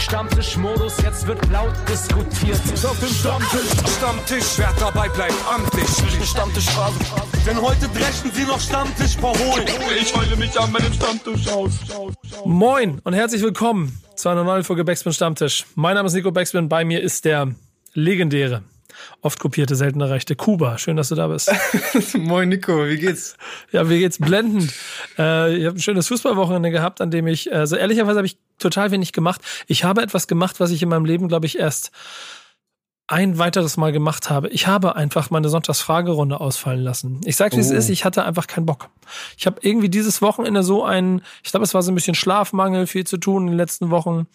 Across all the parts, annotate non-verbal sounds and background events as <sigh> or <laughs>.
Stammtischmodus, jetzt wird laut diskutiert. Auf dem Stammtisch, Stammtisch, wer dabei bleibt, amtlich. Stammtisch Phase. Denn heute dreschen sie noch Stammtisch verholen. Ich heule mich an meinem Stammtisch aus. Moin und herzlich willkommen zu einer neuen Folge Backspin Stammtisch. Mein Name ist Nico Backspin, bei mir ist der legendäre, oft kopierte, selten erreichte Kuba. Schön, dass du da bist. <laughs> Moin Nico, wie geht's? <laughs> Ja, mir geht's blendend. Äh, ich habe ein schönes Fußballwochenende gehabt, an dem ich, also ehrlicherweise habe ich total wenig gemacht. Ich habe etwas gemacht, was ich in meinem Leben, glaube ich, erst ein weiteres Mal gemacht habe. Ich habe einfach meine Sonntagsfragerunde ausfallen lassen. Ich sage, wie oh. es ist, ich hatte einfach keinen Bock. Ich habe irgendwie dieses Wochenende so einen, ich glaube, es war so ein bisschen Schlafmangel, viel zu tun in den letzten Wochen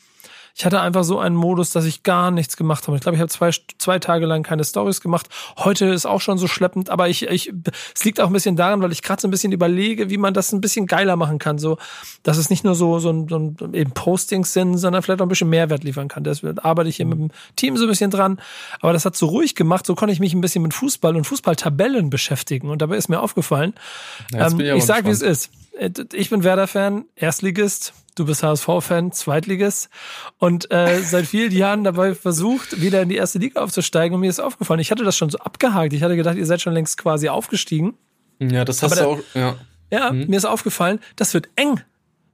ich hatte einfach so einen Modus, dass ich gar nichts gemacht habe. Ich glaube, ich habe zwei, zwei Tage lang keine Stories gemacht. Heute ist auch schon so schleppend, aber ich, ich, es liegt auch ein bisschen daran, weil ich gerade so ein bisschen überlege, wie man das ein bisschen geiler machen kann. So, dass es nicht nur so, so, ein, so ein eben Postings sind, sondern vielleicht auch ein bisschen Mehrwert liefern kann. Deswegen arbeite ich hier mit dem Team so ein bisschen dran. Aber das hat so ruhig gemacht, so konnte ich mich ein bisschen mit Fußball und Fußballtabellen beschäftigen. Und dabei ist mir aufgefallen, ja, ähm, ich, ich sag, wie es ist. Äh, ich bin Werder-Fan, Erstligist, du bist HSV-Fan, Zweitligist und äh, seit vielen Jahren dabei versucht, wieder in die erste Liga aufzusteigen und mir ist aufgefallen, ich hatte das schon so abgehakt. Ich hatte gedacht, ihr seid schon längst quasi aufgestiegen. Ja, das hast Aber du auch, ja. Ja, mhm. mir ist aufgefallen, das wird eng.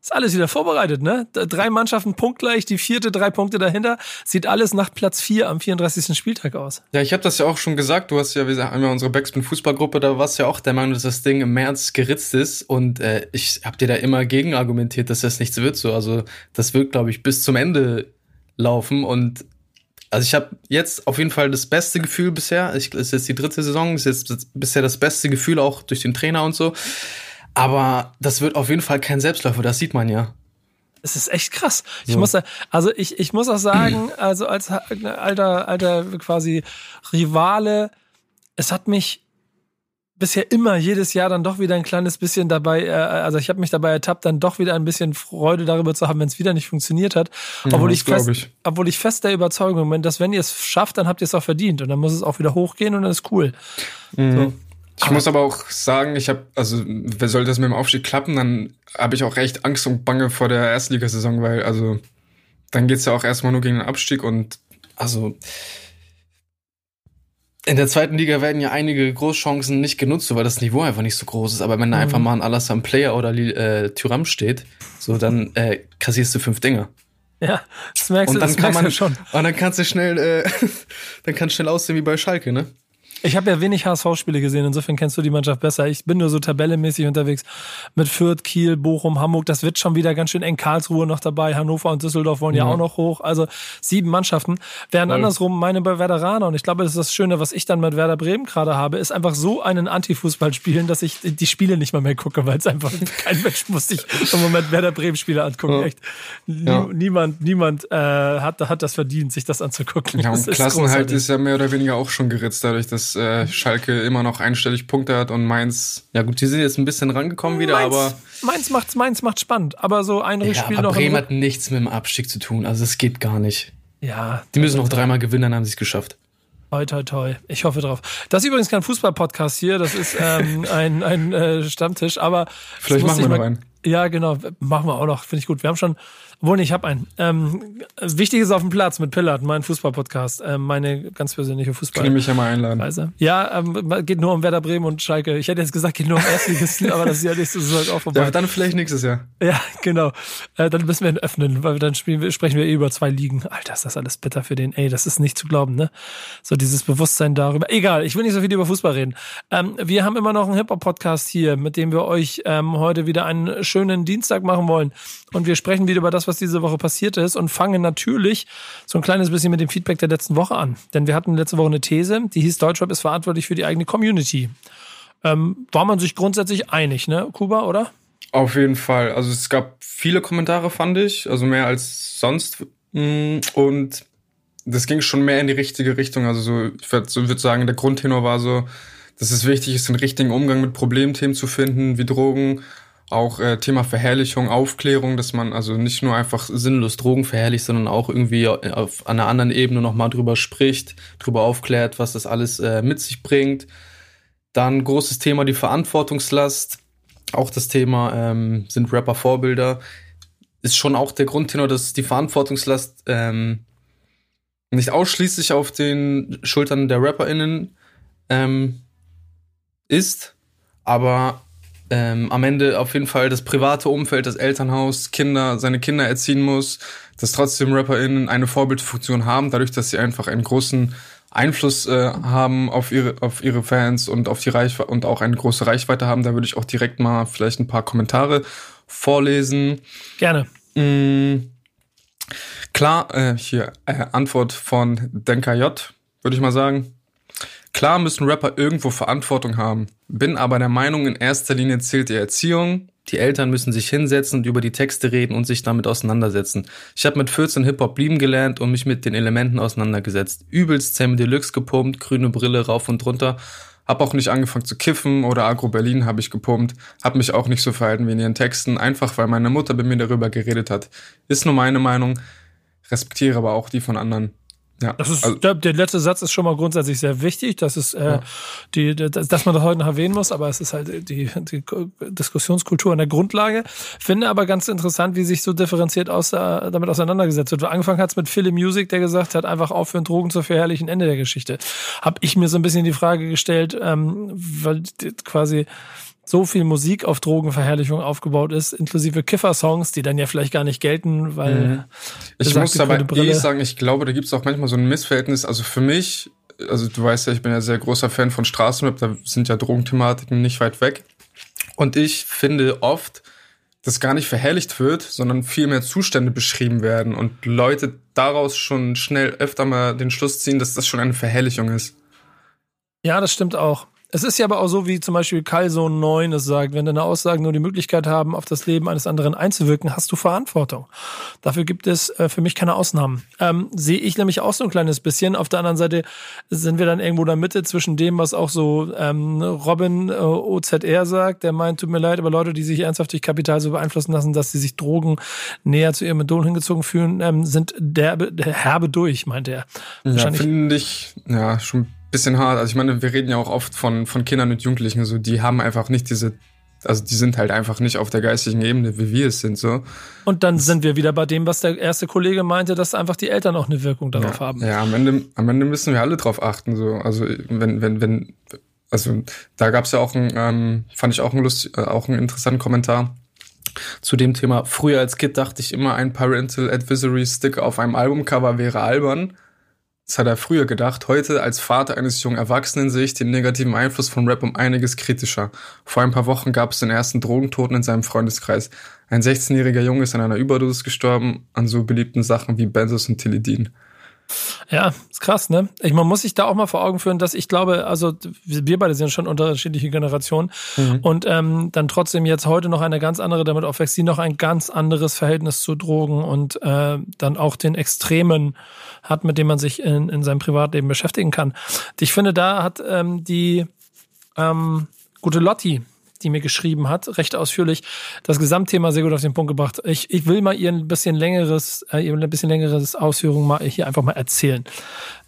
Ist alles wieder vorbereitet, ne? Drei Mannschaften punktgleich, die vierte drei Punkte dahinter. Sieht alles nach Platz vier am 34. Spieltag aus. Ja, ich habe das ja auch schon gesagt. Du hast ja, wir haben ja unsere Backspin Fußballgruppe, da warst ja auch der Meinung, dass das Ding im März geritzt ist. Und äh, ich habe dir da immer gegen argumentiert, dass das nichts wird. So, also das wird, glaube ich, bis zum Ende laufen. Und also ich habe jetzt auf jeden Fall das beste Gefühl bisher. Ich, es ist jetzt die dritte Saison, ist jetzt bisher das beste Gefühl auch durch den Trainer und so. Aber das wird auf jeden Fall kein Selbstläufer, das sieht man ja. Es ist echt krass. Ich muss, also ich, ich muss auch sagen, also als alter, alter quasi Rivale, es hat mich bisher immer jedes Jahr dann doch wieder ein kleines bisschen dabei, äh, also ich habe mich dabei ertappt, dann doch wieder ein bisschen Freude darüber zu haben, wenn es wieder nicht funktioniert hat. Obwohl, ja, ich fest, ich. obwohl ich fest der Überzeugung bin, dass wenn ihr es schafft, dann habt ihr es auch verdient und dann muss es auch wieder hochgehen und dann ist cool. Mhm. So. Ich aber muss aber auch sagen, ich habe, also, wer sollte das mit dem Aufstieg klappen, dann habe ich auch recht Angst und Bange vor der Erstligasaison, weil, also, dann geht's ja auch erstmal nur gegen den Abstieg und, also, in der zweiten Liga werden ja einige Großchancen nicht genutzt, weil das Niveau einfach nicht so groß ist. Aber wenn da mhm. einfach mal ein Alassane Player oder äh, Tyram steht, so dann äh, kassierst du fünf Dinger. Ja, das merkst und du, dann kann man, schon. Und dann kannst du schnell, äh, <laughs> dann kannst du schnell aussehen wie bei Schalke, ne? Ich habe ja wenig HSV-Spiele gesehen, insofern kennst du die Mannschaft besser. Ich bin nur so tabellemäßig unterwegs mit Fürth, Kiel, Bochum, Hamburg. Das wird schon wieder ganz schön eng. Karlsruhe noch dabei, Hannover und Düsseldorf wollen ja, ja auch noch hoch. Also sieben Mannschaften. Während ja. andersrum meine bei Werderaner, und ich glaube, das ist das Schöne, was ich dann mit Werder Bremen gerade habe, ist einfach so einen Anti-Fußball spielen, dass ich die Spiele nicht mal mehr gucke, weil es einfach <laughs> kein Mensch muss sich im Moment Werder Bremen Spiele angucken. Ja. Echt. Niemand, niemand äh, hat, hat das verdient, sich das anzugucken. Ja, und Klassenhalt ist ja mehr oder weniger auch schon geritzt, dadurch, dass äh, Schalke immer noch einstellig Punkte hat und Mainz, ja gut, die sind jetzt ein bisschen rangekommen wieder, Mainz, aber. Mainz macht's, Mainz macht spannend, aber so ein ja, noch. Bremen hat nichts mit dem Abstieg zu tun, also es geht gar nicht. Ja. Die müssen noch dreimal gewinnen, dann haben sie es geschafft. Toi, toi, toi. Ich hoffe drauf. Das ist übrigens kein Fußball-Podcast hier, das ist ähm, <laughs> ein, ein äh, Stammtisch, aber. Vielleicht machen wir noch einen. Ja, genau, machen wir auch noch, finde ich gut. Wir haben schon obwohl, nee, ich habe einen. Ähm, wichtig ist auf dem Platz mit Pillard, mein Fußball-Podcast. Ähm, meine ganz persönliche Fußball. Kann ich mich ja mal einladen. Weise. Ja, ähm, geht nur um Werder Bremen und Schalke. Ich hätte jetzt gesagt, geht nur um Erstligisten, aber das ist ja nächstes <laughs> Jahr auch vorbei. Ja, dann vielleicht nächstes Jahr. Ja, genau. Äh, dann müssen wir ihn öffnen, weil dann spielen, sprechen wir eh über zwei Ligen. Alter, ist das alles bitter für den. Ey, das ist nicht zu glauben, ne? So dieses Bewusstsein darüber. Egal, ich will nicht so viel über Fußball reden. Ähm, wir haben immer noch einen Hip-Hop-Podcast hier, mit dem wir euch ähm, heute wieder einen schönen Dienstag machen wollen. Und wir sprechen wieder über das, was diese Woche passiert ist und fangen natürlich so ein kleines bisschen mit dem Feedback der letzten Woche an. Denn wir hatten letzte Woche eine These, die hieß, Deutschrap ist verantwortlich für die eigene Community. Ähm, war man sich grundsätzlich einig, ne, Kuba, oder? Auf jeden Fall. Also es gab viele Kommentare, fand ich, also mehr als sonst. Mm, und das ging schon mehr in die richtige Richtung. Also so, ich würde sagen, der Grundtenor war so, dass es wichtig ist, den richtigen Umgang mit Problemthemen zu finden, wie Drogen, auch äh, Thema Verherrlichung, Aufklärung, dass man also nicht nur einfach sinnlos Drogen verherrlicht, sondern auch irgendwie auf einer anderen Ebene nochmal drüber spricht, drüber aufklärt, was das alles äh, mit sich bringt. Dann großes Thema die Verantwortungslast. Auch das Thema ähm, sind Rapper Vorbilder. ist schon auch der Grundtenor, dass die Verantwortungslast ähm, nicht ausschließlich auf den Schultern der RapperInnen ähm, ist, aber ähm, am Ende auf jeden Fall das private Umfeld, das Elternhaus, Kinder, seine Kinder erziehen muss, dass trotzdem RapperInnen eine Vorbildfunktion haben, dadurch, dass sie einfach einen großen Einfluss äh, haben auf ihre, auf ihre Fans und auf die Reichweite und auch eine große Reichweite haben. Da würde ich auch direkt mal vielleicht ein paar Kommentare vorlesen. Gerne. Mm, klar, äh, hier äh, Antwort von Denker J, würde ich mal sagen. Klar müssen Rapper irgendwo Verantwortung haben, bin aber der Meinung, in erster Linie zählt die Erziehung. Die Eltern müssen sich hinsetzen und über die Texte reden und sich damit auseinandersetzen. Ich habe mit 14 Hip-Hop lieben gelernt und mich mit den Elementen auseinandergesetzt. Übelst Sammy Deluxe gepumpt, grüne Brille rauf und runter. Hab auch nicht angefangen zu kiffen oder Agro Berlin habe ich gepumpt. Hab mich auch nicht so verhalten wie in ihren Texten, einfach weil meine Mutter bei mir darüber geredet hat. Ist nur meine Meinung, respektiere aber auch die von anderen. Ja, das ist, also, der, der, letzte Satz ist schon mal grundsätzlich sehr wichtig. Das ist, äh, ja. die, dass man das heute noch erwähnen muss, aber es ist halt die, die Diskussionskultur an der Grundlage. Finde aber ganz interessant, wie sich so differenziert aus, äh, damit auseinandergesetzt wird. Angefangen hat es mit Philly Music, der gesagt hat, einfach aufhören, Drogen zu verherrlichen, Ende der Geschichte. Hab ich mir so ein bisschen die Frage gestellt, ähm, weil quasi so viel Musik auf Drogenverherrlichung aufgebaut ist, inklusive Kiffer-Songs, die dann ja vielleicht gar nicht gelten, weil. Mhm. Ich muss aber eh sagen, ich glaube, da gibt es auch manchmal so ein Missverhältnis. Also für mich, also du weißt ja, ich bin ja sehr großer Fan von Straßenrap, da sind ja Drogenthematiken nicht weit weg. Und ich finde oft, dass gar nicht verherrlicht wird, sondern viel mehr Zustände beschrieben werden und Leute daraus schon schnell öfter mal den Schluss ziehen, dass das schon eine Verherrlichung ist. Ja, das stimmt auch. Es ist ja aber auch so, wie zum Beispiel Kalson 9 es sagt, wenn deine Aussagen nur die Möglichkeit haben, auf das Leben eines anderen einzuwirken, hast du Verantwortung. Dafür gibt es äh, für mich keine Ausnahmen. Ähm, Sehe ich nämlich auch so ein kleines bisschen. Auf der anderen Seite sind wir dann irgendwo in der Mitte zwischen dem, was auch so ähm, Robin äh, OZR sagt, der meint, tut mir leid, aber Leute, die sich ernsthaft durch Kapital so beeinflussen lassen, dass sie sich Drogen näher zu ihrem Idol hingezogen fühlen, ähm, sind derbe, der herbe durch, meint er. Ja, finde ich, ja, schon bisschen hart. Also ich meine, wir reden ja auch oft von, von Kindern und Jugendlichen, so die haben einfach nicht diese, also die sind halt einfach nicht auf der geistigen Ebene, wie wir es sind, so. Und dann sind wir wieder bei dem, was der erste Kollege meinte, dass einfach die Eltern auch eine Wirkung darauf ja, haben. Ja, am Ende, am Ende müssen wir alle drauf achten, so. Also wenn, wenn, wenn, also da gab's ja auch ein, ähm, fand ich auch ein lustig, äh, auch einen interessanten Kommentar zu dem Thema. Früher als Kind dachte ich immer, ein Parental Advisory Stick auf einem Albumcover wäre albern. Das hat er früher gedacht. Heute als Vater eines jungen Erwachsenen sehe ich den negativen Einfluss von Rap um einiges kritischer. Vor ein paar Wochen gab es den ersten Drogentoten in seinem Freundeskreis. Ein 16-jähriger Junge ist an einer Überdosis gestorben, an so beliebten Sachen wie Benzos und Tilidin. Ja, ist krass, ne? Ich, man muss sich da auch mal vor Augen führen, dass ich glaube, also wir beide sind schon unterschiedliche Generationen mhm. und ähm, dann trotzdem jetzt heute noch eine ganz andere damit aufwächst, die noch ein ganz anderes Verhältnis zu Drogen und äh, dann auch den Extremen hat, mit dem man sich in, in seinem Privatleben beschäftigen kann. Ich finde, da hat ähm, die ähm, gute Lotti die mir geschrieben hat, recht ausführlich, das Gesamtthema sehr gut auf den Punkt gebracht. Ich, ich will mal ihr ein bisschen längeres, äh, ihr ein bisschen längeres Ausführung mal hier einfach mal erzählen,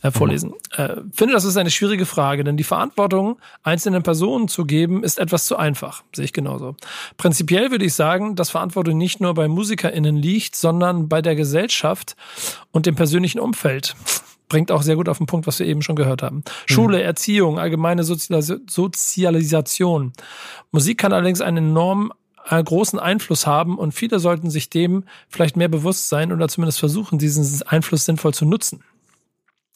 äh, vorlesen. Mhm. Äh, finde, das ist eine schwierige Frage, denn die Verantwortung einzelnen Personen zu geben, ist etwas zu einfach. Sehe ich genauso. Prinzipiell würde ich sagen, dass Verantwortung nicht nur bei MusikerInnen liegt, sondern bei der Gesellschaft und dem persönlichen Umfeld bringt auch sehr gut auf den Punkt, was wir eben schon gehört haben. Mhm. Schule, Erziehung, allgemeine Sozialis Sozialisation. Musik kann allerdings einen enorm äh, großen Einfluss haben und viele sollten sich dem vielleicht mehr bewusst sein oder zumindest versuchen, diesen Einfluss sinnvoll zu nutzen.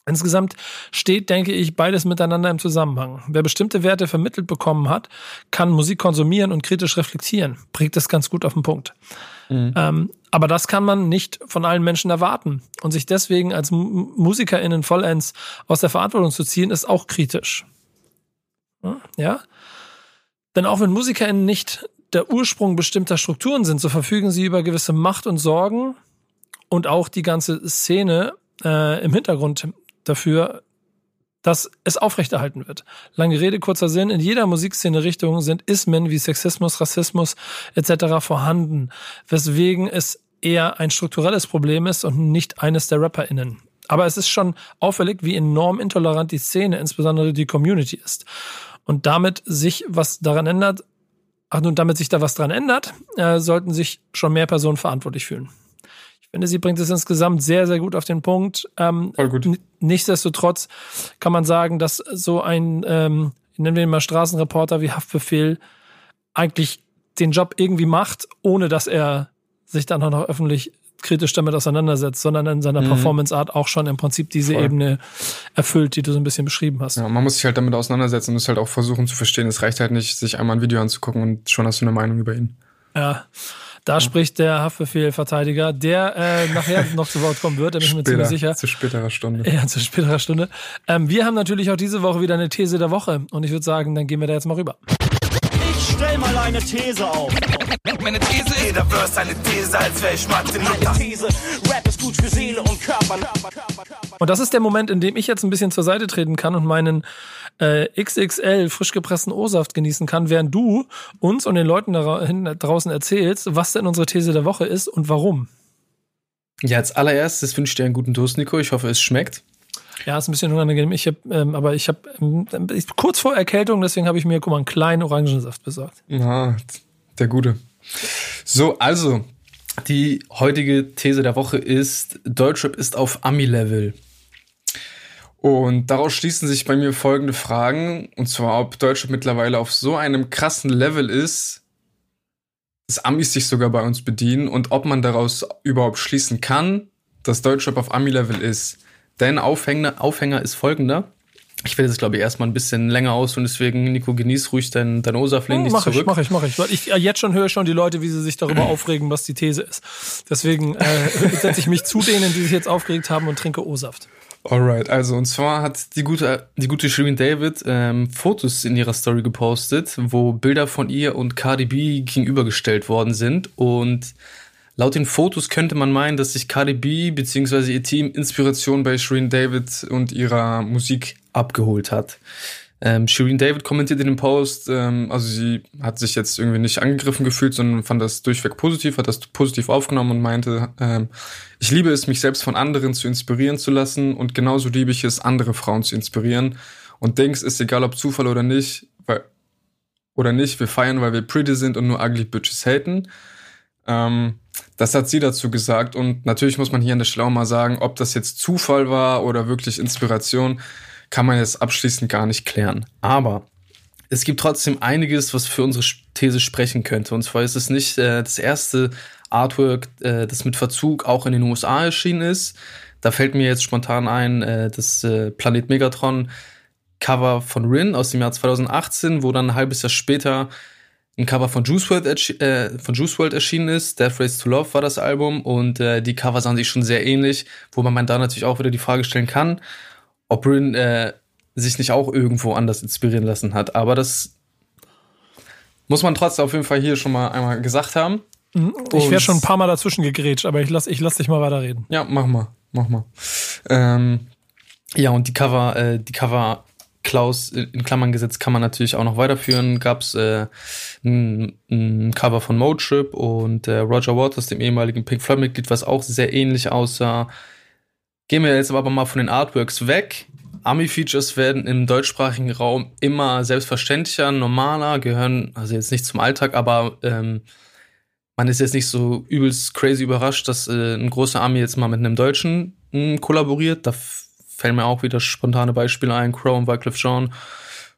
Insgesamt steht, denke ich, beides miteinander im Zusammenhang. Wer bestimmte Werte vermittelt bekommen hat, kann Musik konsumieren und kritisch reflektieren. Bringt das ganz gut auf den Punkt. Mhm. Ähm, aber das kann man nicht von allen Menschen erwarten. Und sich deswegen als MusikerInnen vollends aus der Verantwortung zu ziehen, ist auch kritisch. Ja? Denn auch wenn MusikerInnen nicht der Ursprung bestimmter Strukturen sind, so verfügen sie über gewisse Macht und Sorgen und auch die ganze Szene äh, im Hintergrund dafür, dass es aufrechterhalten wird. Lange Rede, kurzer Sinn. In jeder Musikszene-Richtung sind Ismen wie Sexismus, Rassismus etc. vorhanden, weswegen es eher ein strukturelles Problem ist und nicht eines der RapperInnen. Aber es ist schon auffällig, wie enorm intolerant die Szene, insbesondere die Community ist. Und damit sich was daran ändert, ach nun, damit sich da was dran ändert, äh, sollten sich schon mehr Personen verantwortlich fühlen. Ich finde, sie bringt es insgesamt sehr, sehr gut auf den Punkt. Ähm, Voll gut. Nichtsdestotrotz kann man sagen, dass so ein, ähm, nennen wir ihn mal Straßenreporter wie Haftbefehl, eigentlich den Job irgendwie macht, ohne dass er sich dann auch noch öffentlich kritisch damit auseinandersetzt, sondern in seiner Mhm. Performance-Art auch schon im Prinzip diese Voll. Ebene erfüllt, die du so ein bisschen beschrieben hast. Ja, man muss sich halt damit auseinandersetzen und es halt auch versuchen zu verstehen. Es reicht halt nicht, sich einmal ein Video anzugucken und schon hast du eine Meinung über ihn. Ja. Da spricht der Haftbefehl-Verteidiger, der äh, nachher <laughs> noch zu Wort kommen wird, da bin ich mir ziemlich sicher. Zu späterer Stunde. Ja, zu späterer Stunde. Ähm, wir haben natürlich auch diese Woche wieder eine These der Woche und ich würde sagen, dann gehen wir da jetzt mal rüber. Ich stell mal eine These auf. Meine These ist, Jeder Verse eine These, als wär ich Material. These, Rap ist gut für Seele und Körper. Und das ist der Moment, in dem ich jetzt ein bisschen zur Seite treten kann und meinen äh, XXL frisch gepressten O-Saft genießen kann, während du uns und den Leuten da draußen erzählst, was denn unsere These der Woche ist und warum. Ja, als allererstes wünsche ich dir einen guten Durst, Nico. Ich hoffe, es schmeckt. Ja, ist ein bisschen unangenehm. Ich hab, ähm, aber ich habe ähm, kurz vor Erkältung, deswegen habe ich mir, guck mal, einen kleinen Orangensaft besorgt. Ah, der Gute. So, also, die heutige These der Woche ist, Deutschrap ist auf Ami-Level. Und daraus schließen sich bei mir folgende Fragen. Und zwar, ob Deutschrap mittlerweile auf so einem krassen Level ist, dass Amis sich sogar bei uns bedienen und ob man daraus überhaupt schließen kann, dass Deutschrap auf Ami-Level ist. Denn Aufhänger, Aufhänger ist folgender. Ich werde jetzt, glaube ich, erstmal ein bisschen länger aus und deswegen, Nico, genieß ruhig dein, dein Osaf, lehn dich mach ich, zurück. mach ich, mach ich. Weil ich äh, jetzt schon höre schon die Leute, wie sie sich darüber aufregen, was die These ist. Deswegen äh, <laughs> setze ich mich zu denen, die sich jetzt aufgeregt haben und trinke O-Saft. Alright, also und zwar hat die gute, die gute Shirin David ähm, Fotos in ihrer Story gepostet, wo Bilder von ihr und Cardi B gegenübergestellt worden sind. Und laut den Fotos könnte man meinen, dass sich Cardi B bzw. ihr Team Inspiration bei Shirin David und ihrer Musik abgeholt hat. Ähm, Shirin David kommentiert in dem Post, ähm, also sie hat sich jetzt irgendwie nicht angegriffen gefühlt, sondern fand das durchweg positiv, hat das positiv aufgenommen und meinte, ähm, ich liebe es, mich selbst von anderen zu inspirieren zu lassen und genauso liebe ich es, andere Frauen zu inspirieren. Und denkst, ist egal ob Zufall oder nicht, weil, oder nicht, wir feiern, weil wir pretty sind und nur ugly bitches haten. Ähm, das hat sie dazu gesagt und natürlich muss man hier an der Stelle mal sagen, ob das jetzt Zufall war oder wirklich Inspiration, kann man jetzt abschließend gar nicht klären. Aber es gibt trotzdem einiges, was für unsere These sprechen könnte. Und zwar ist es nicht äh, das erste Artwork, äh, das mit Verzug auch in den USA erschienen ist. Da fällt mir jetzt spontan ein, äh, das äh, Planet Megatron Cover von Rin aus dem Jahr 2018, wo dann ein halbes Jahr später ein Cover von Juice erschi- äh, von Juice WRLD erschienen ist. Death Race to Love war das Album und äh, die Cover sahen sich schon sehr ähnlich, wo man da natürlich auch wieder die Frage stellen kann, ob Rin äh, sich nicht auch irgendwo anders inspirieren lassen hat. Aber das muss man trotzdem auf jeden Fall hier schon mal einmal gesagt haben. Ich wäre schon ein paar Mal dazwischen gegrätscht, aber ich lass, ich lass dich mal weiterreden. Ja, mach mal, mach mal. Ähm, ja, und die Cover, äh, die Cover Klaus in Klammern gesetzt kann man natürlich auch noch weiterführen. Gab's äh, ein, ein Cover von Motrip und äh, Roger Waters, dem ehemaligen Pink Floyd Mitglied, was auch sehr ähnlich aussah. Gehen wir jetzt aber mal von den Artworks weg. Ami-Features werden im deutschsprachigen Raum immer selbstverständlicher, normaler, gehören also jetzt nicht zum Alltag, aber ähm, man ist jetzt nicht so übelst crazy überrascht, dass äh, ein großer Ami jetzt mal mit einem Deutschen mh, kollaboriert. Da fällen mir auch wieder spontane Beispiele ein. Crow und Wycliffe Jean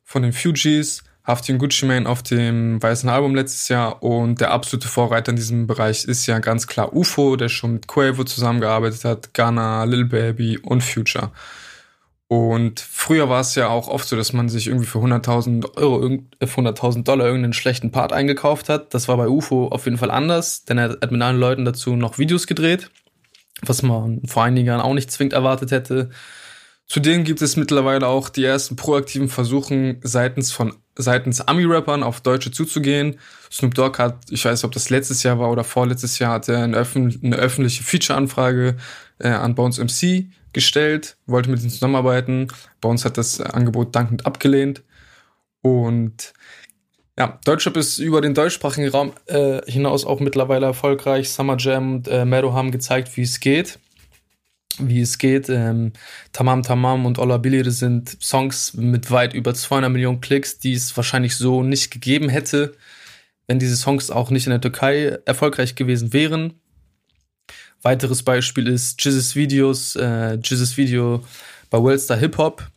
von den Fugees, Hafti und Gucci Mane auf dem weißen Album letztes Jahr und der absolute Vorreiter in diesem Bereich ist ja ganz klar UFO, der schon mit Quavo zusammengearbeitet hat, Ghana, Lil Baby und Future. Und früher war es ja auch oft so, dass man sich irgendwie für 100.000 Euro, irgend- äh, für 100.000 Dollar irgendeinen schlechten Part eingekauft hat. Das war bei UFO auf jeden Fall anders, denn er hat mit allen Leuten dazu noch Videos gedreht, was man vor einigen Jahren auch nicht zwingend erwartet hätte. Zudem gibt es mittlerweile auch die ersten proaktiven Versuchen seitens von seitens Ami-Rappern auf Deutsche zuzugehen. Snoop Dogg hat, ich weiß ob das letztes Jahr war oder vorletztes Jahr, hat er eine, öffentliche Feature-Anfrage äh, an Bones MC gestellt, wollte mit ihnen zusammenarbeiten. Bones hat das Angebot dankend abgelehnt. Und ja, Deutschrap ist über den deutschsprachigen Raum äh, hinaus auch mittlerweile erfolgreich. Summer Jam und äh, Mero haben gezeigt, wie es geht wie es geht. Ähm, Tamam Tamam und Olla Billy das sind Songs mit weit über 200 Millionen Klicks, die es wahrscheinlich so nicht gegeben hätte, wenn diese Songs auch nicht in der Türkei erfolgreich gewesen wären. Weiteres Beispiel ist Jizzes Videos, äh, Jizzes Video bei Worldstar Hip Hop.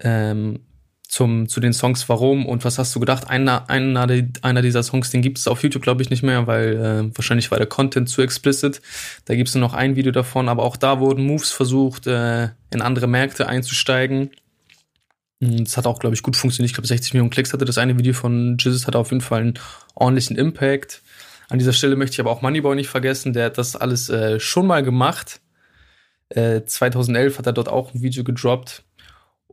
Ähm, zum, zu den Songs Warum und was hast du gedacht? Einer, einer, einer dieser Songs, den gibt es auf YouTube, glaube ich, nicht mehr, weil äh, wahrscheinlich war der Content zu explicit. Da gibt es nur noch ein Video davon, aber auch da wurden Moves versucht, äh, in andere Märkte einzusteigen. Das hat auch, glaube ich, gut funktioniert. Ich glaube, 60 Millionen Klicks hatte das eine Video von Jizzes, hat auf jeden Fall einen ordentlichen Impact. An dieser Stelle möchte ich aber auch Moneyboy nicht vergessen, der hat das alles äh, schon mal gemacht. Äh, 2011 hat er dort auch ein Video gedroppt.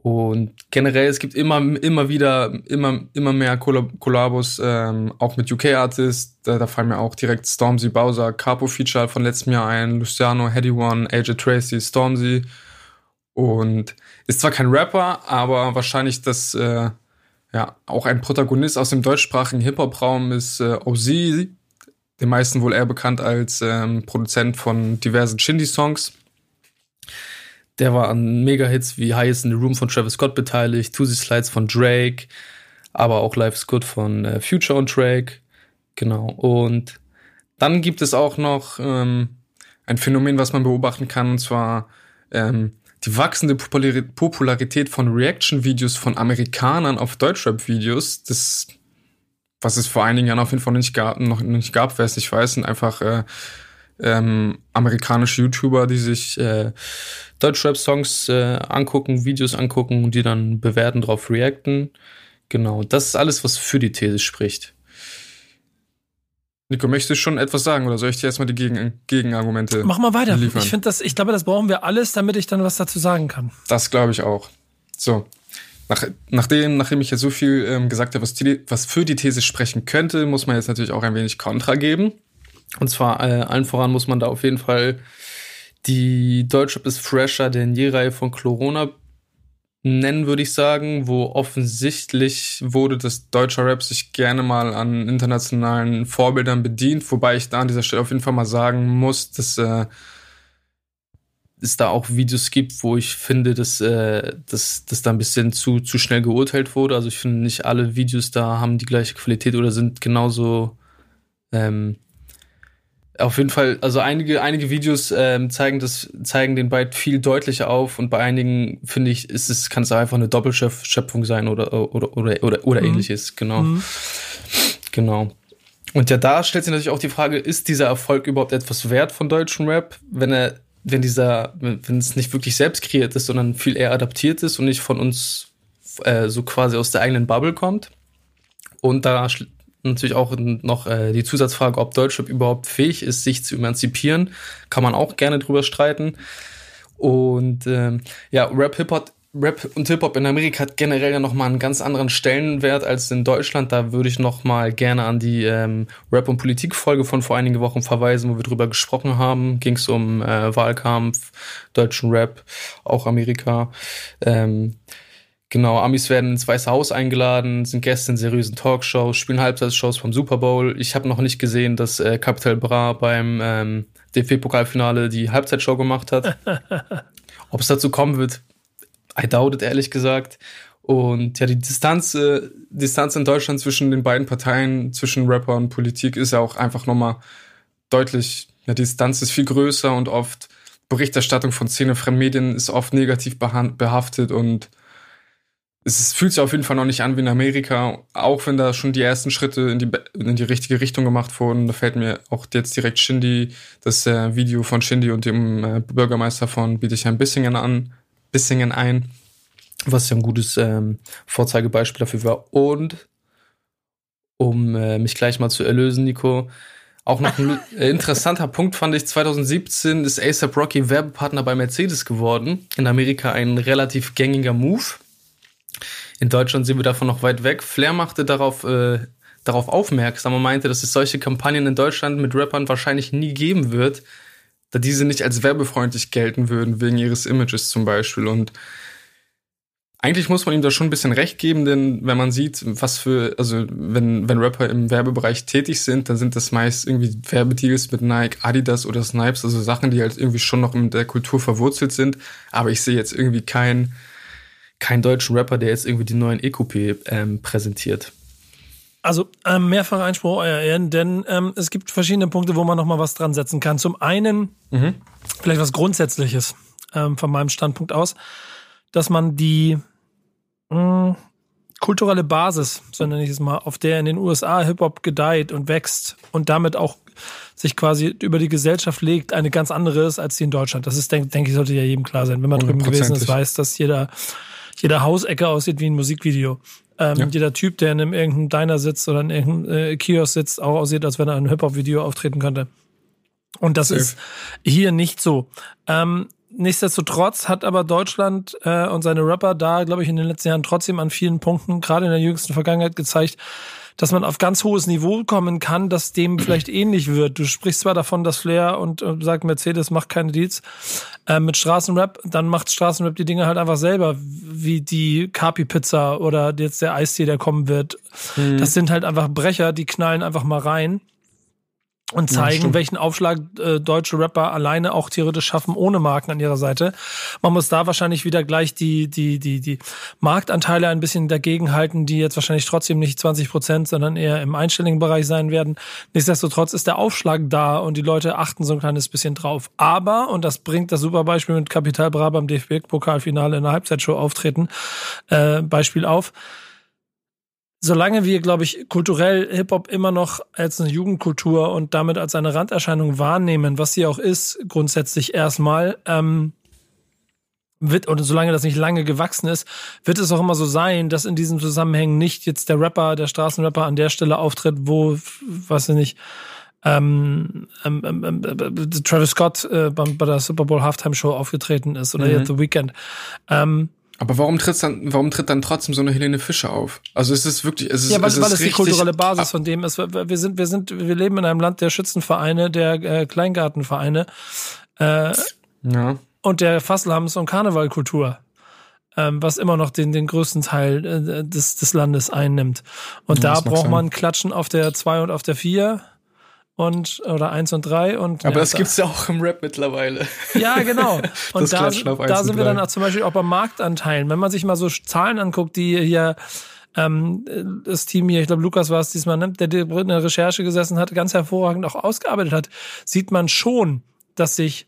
Und generell, es gibt immer, immer wieder, immer, immer mehr Kollabos, ähm, auch mit UK-Artists. Da, da fallen mir auch direkt Stormzy Bowser, Capo Feature von letztem Jahr ein, Luciano, Heady One, AJ Tracy, Stormzy. Und ist zwar kein Rapper, aber wahrscheinlich das, äh, ja, auch ein Protagonist aus dem deutschsprachigen Hip-Hop-Raum ist äh, OZ, den meisten wohl eher bekannt als ähm, Produzent von diversen Shindy-Songs. Der war an Mega-Hits wie Highest in the Room von Travis Scott beteiligt, Tuesday Slides von Drake, aber auch Life is Good von äh, Future und Drake. Genau. Und dann gibt es auch noch ähm, ein Phänomen, was man beobachten kann, und zwar ähm, die wachsende Popularität von Reaction-Videos von Amerikanern auf Deutschrap-Videos. Das, was es vor einigen Jahren auf jeden Fall nicht gab, noch nicht gab, wer es nicht weiß, sind einfach äh, ähm, amerikanische YouTuber, die sich äh, Deutschrap-Songs äh, angucken, Videos angucken und die dann bewerten, drauf reacten. Genau, das ist alles, was für die These spricht. Nico, möchtest du schon etwas sagen oder soll ich dir erstmal die Gegen Gegenargumente Mach mal weiter. Liefern? Ich finde das, ich glaube, das brauchen wir alles, damit ich dann was dazu sagen kann. Das glaube ich auch. So. Nach, nachdem, nachdem ich jetzt so viel ähm, gesagt habe, was, was für die These sprechen könnte, muss man jetzt natürlich auch ein wenig Kontra geben. Und zwar äh, allen voran muss man da auf jeden Fall die Deutschrap ist fresher denn je Reihe von Corona nennen, würde ich sagen, wo offensichtlich wurde, dass deutscher Rap sich gerne mal an internationalen Vorbildern bedient, wobei ich da an dieser Stelle auf jeden Fall mal sagen muss, dass äh, es da auch Videos gibt, wo ich finde, dass, äh, dass, dass da ein bisschen zu, zu schnell geurteilt wurde. Also ich finde, nicht alle Videos da haben die gleiche Qualität oder sind genauso ähm, auf jeden Fall, also einige, einige Videos ähm, zeigen das, zeigen den Byte viel deutlicher auf und bei einigen, finde ich, ist es, kann es einfach eine Doppelschöpfung sein oder, oder, oder, oder, oder mhm. ähnliches, genau. Mhm. Genau. Und ja, da stellt sich natürlich auch die Frage, ist dieser Erfolg überhaupt etwas wert von deutschen Rap, wenn er, wenn dieser, wenn es nicht wirklich selbst kreiert ist, sondern viel eher adaptiert ist und nicht von uns äh, so quasi aus der eigenen Bubble kommt? Und da natürlich auch noch äh, die Zusatzfrage, ob Deutschrap überhaupt fähig ist, sich zu emanzipieren. Kann man auch gerne drüber streiten. Und ähm, ja, Rap, Hip-Hop Rap und Hip-Hop in Amerika hat generell ja nochmal einen ganz anderen Stellenwert als in Deutschland. Da würde ich nochmal gerne an die ähm, Rap- und Politik-Folge von vor einigen Wochen verweisen, wo wir drüber gesprochen haben. Ging es um äh, Wahlkampf, deutschen Rap, auch Amerika. Ähm, Genau, Amis werden ins Weiße Haus eingeladen, sind Gäste in seriösen Talkshows, spielen Halbzeitshows vom Super Bowl. Ich habe noch nicht gesehen, dass äh, Capital Bra beim ähm, DFB-Pokalfinale die Halbzeitshow gemacht hat. <laughs> Ob es dazu kommen wird, I doubt it, ehrlich gesagt. Und ja, die Distanz, äh, Distanz in Deutschland zwischen den beiden Parteien, zwischen Rapper und Politik, ist ja auch einfach nochmal deutlich, ja, die Distanz ist viel größer und oft Berichterstattung von szenefremden Medien ist oft negativ behaftet und es fühlt sich auf jeden Fall noch nicht an wie in Amerika, auch wenn da schon die ersten Schritte in die, in die richtige Richtung gemacht wurden. Da fällt mir auch jetzt direkt Shindy, das äh, Video von Shindy und dem äh, Bürgermeister von Bietigheim Bissingen an, Bissingen ein, was ja ein gutes ähm, Vorzeigebeispiel dafür war. Und um äh, mich gleich mal zu erlösen, Nico, auch noch ein <laughs> interessanter Punkt fand ich, 2017 ist ASAP Rocky Werbepartner bei Mercedes geworden. In Amerika ein relativ gängiger Move in Deutschland sind wir davon noch weit weg. Flair machte darauf, äh, darauf aufmerksam und meinte, dass es solche Kampagnen in Deutschland mit Rappern wahrscheinlich nie geben wird, da diese nicht als werbefreundlich gelten würden, wegen ihres Images zum Beispiel. Und eigentlich muss man ihm da schon ein bisschen recht geben, denn wenn man sieht, was für, also wenn, wenn Rapper im Werbebereich tätig sind, dann sind das meist irgendwie Werbedeals mit Nike, Adidas oder Snipes, also Sachen, die halt irgendwie schon noch in der Kultur verwurzelt sind. Aber ich sehe jetzt irgendwie kein keinen deutschen Rapper, der jetzt irgendwie die neuen EQP ähm, präsentiert. Also ähm, mehrfacher Einspruch, euer Ehren, denn ähm, es gibt verschiedene Punkte, wo man noch mal was dran setzen kann. Zum einen Mhm. vielleicht was Grundsätzliches ähm, von meinem Standpunkt aus, dass man die mh, kulturelle Basis, so nenne ich es mal, auf der in den USA Hip-Hop gedeiht und wächst und damit auch sich quasi über die Gesellschaft legt, eine ganz andere ist als die in Deutschland. Das ist, denke denk ich, sollte ja jedem klar sein. Wenn man drüben gewesen ist, weiß, dass jeder, jeder Hausecke aussieht wie ein Musikvideo. Ähm, Ja. Jeder Typ, der in einem irgendeinem Diner sitzt oder in irgendeinem äh, Kiosk sitzt, auch aussieht, als wenn er in einem Hip-Hop-Video auftreten könnte. Und das Safe. ist hier nicht so. Ähm, nichtsdestotrotz hat aber Deutschland äh, und seine Rapper da, glaube ich, in den letzten Jahren trotzdem an vielen Punkten, gerade in der jüngsten Vergangenheit, gezeigt, dass man auf ganz hohes Niveau kommen kann, das dem vielleicht ähnlich wird. Du sprichst zwar davon, dass Flair und äh, sagt Mercedes macht keine Deals äh, mit Straßenrap, dann macht Straßenrap die Dinge halt einfach selber, wie die Capi Pizza oder jetzt der Eistee, der kommen wird. Das sind halt einfach Brecher, die knallen einfach mal rein und zeigen, stimmt. welchen Aufschlag äh, deutsche Rapper alleine auch theoretisch schaffen, ohne Marken an ihrer Seite. Man muss da wahrscheinlich wieder gleich die, die, die, die Marktanteile ein bisschen dagegen halten, die jetzt wahrscheinlich trotzdem nicht 20 Prozent, sondern eher im einstelligen Bereich sein werden. Nichtsdestotrotz ist der Aufschlag da und die Leute achten so ein kleines bisschen drauf. Aber, und das bringt das super Beispiel mit Kapital Bra beim DFB-Pokalfinale in der Halbzeitshow auftreten, äh, Beispiel auf solange wir, glaube ich, kulturell Hip-Hop immer noch als eine Jugendkultur und damit als eine Randerscheinung wahrnehmen, was sie auch ist, grundsätzlich erstmal, ähm, wird, und solange das nicht lange gewachsen ist, wird es auch immer so sein, dass in diesem Zusammenhang nicht jetzt der Rapper, der Straßenrapper an der Stelle auftritt, wo, weiß ich nicht, ähm, ähm, ähm, ähm, äh, Travis Scott äh, beim, bei der Super Bowl Halftime Show aufgetreten ist oder Mhm. jetzt The Weeknd. Ähm, Aber warum tritt dann, warum tritt dann trotzdem so eine Helene Fischer auf? Also es ist wirklich, es ist, Ja, weil, es weil ist es die kulturelle Basis von dem ist. Wir sind, wir sind, wir leben in einem Land der Schützenvereine, der äh, Kleingartenvereine äh, Ja. und der Fasslams- und Karnevalkultur, ähm, was immer noch den, den größten Teil äh, des, des Landes einnimmt. Und Ja, da braucht sein. man Klatschen auf der 2 und auf der 4 und oder 1 und 3 und Aber ja, das da- gibt's ja auch im Rap mittlerweile. ja, genau. <laughs> Und da, eins da sind wir drei. dann auch zum Beispiel auch bei Marktanteilen. Wenn man sich mal so Zahlen anguckt, die hier ähm, das Team hier, ich glaube Lukas war es diesmal, ne, der in der Recherche gesessen hat, ganz hervorragend auch ausgearbeitet hat, sieht man schon, dass sich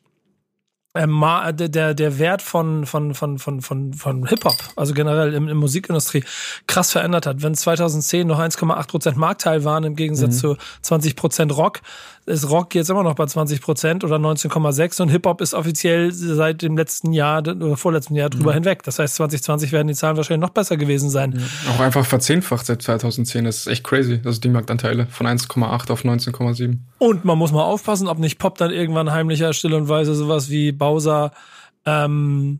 der, der der Wert von, von, von, von, von, von Hip-Hop, also generell in, in Musikindustrie, krass verändert hat. Wenn 2010 noch 1,8 Prozent Marktteil waren im Gegensatz zu 20 Prozent Rock, ist Rock jetzt immer noch bei 20 Prozent oder 19,6 und Hip-Hop ist offiziell seit dem letzten Jahr oder vorletzten Jahr drüber hinweg. Das heißt, 2020 werden die Zahlen wahrscheinlich noch besser gewesen sein. Auch einfach verzehnfacht seit 2010. Das ist echt crazy. Also die Marktanteile von 1,8 auf 19,7. Und man muss mal aufpassen, ob nicht Pop dann irgendwann heimlicher still und weise sowas wie Bowser ähm,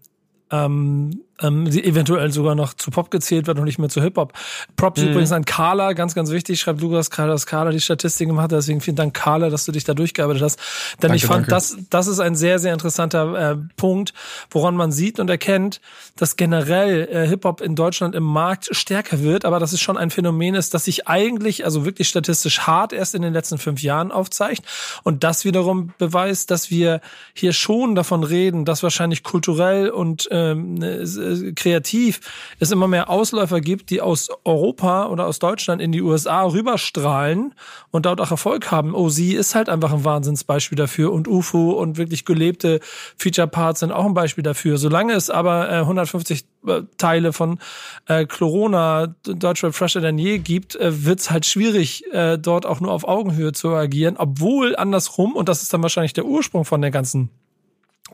ähm, ähm, die eventuell sogar noch zu Pop gezählt wird und nicht mehr zu Hip-Hop. Props übrigens an Carla, ganz, ganz wichtig, schreibt Lukas gerade, dass Carla die Statistiken gemacht hat, deswegen vielen Dank, Carla, dass du dich da durchgearbeitet hast. Denn Danke, ich fand, danke. das, das ist ein sehr, sehr interessanter äh, Punkt, woran man sieht und erkennt, dass generell äh, Hip-Hop in Deutschland im Markt stärker wird, aber dass es schon ein Phänomen ist, das sich eigentlich, also wirklich statistisch hart erst in den letzten fünf Jahren aufzeigt und das wiederum beweist, dass wir hier schon davon reden, dass wahrscheinlich kulturell und ähm, äh, kreativ es immer mehr Ausläufer gibt, die aus Europa oder aus Deutschland in die USA rüberstrahlen und dort auch Erfolg haben. Oh, sie ist halt einfach ein Wahnsinnsbeispiel dafür und UFO und wirklich gelebte Feature-Parts sind auch ein Beispiel dafür. Solange es aber äh, 150 äh, Teile von äh, Corona, Deutschrap fresher denn je gibt, äh, wird es halt schwierig, äh, dort auch nur auf Augenhöhe zu agieren, obwohl andersrum, und das ist dann wahrscheinlich der Ursprung von der ganzen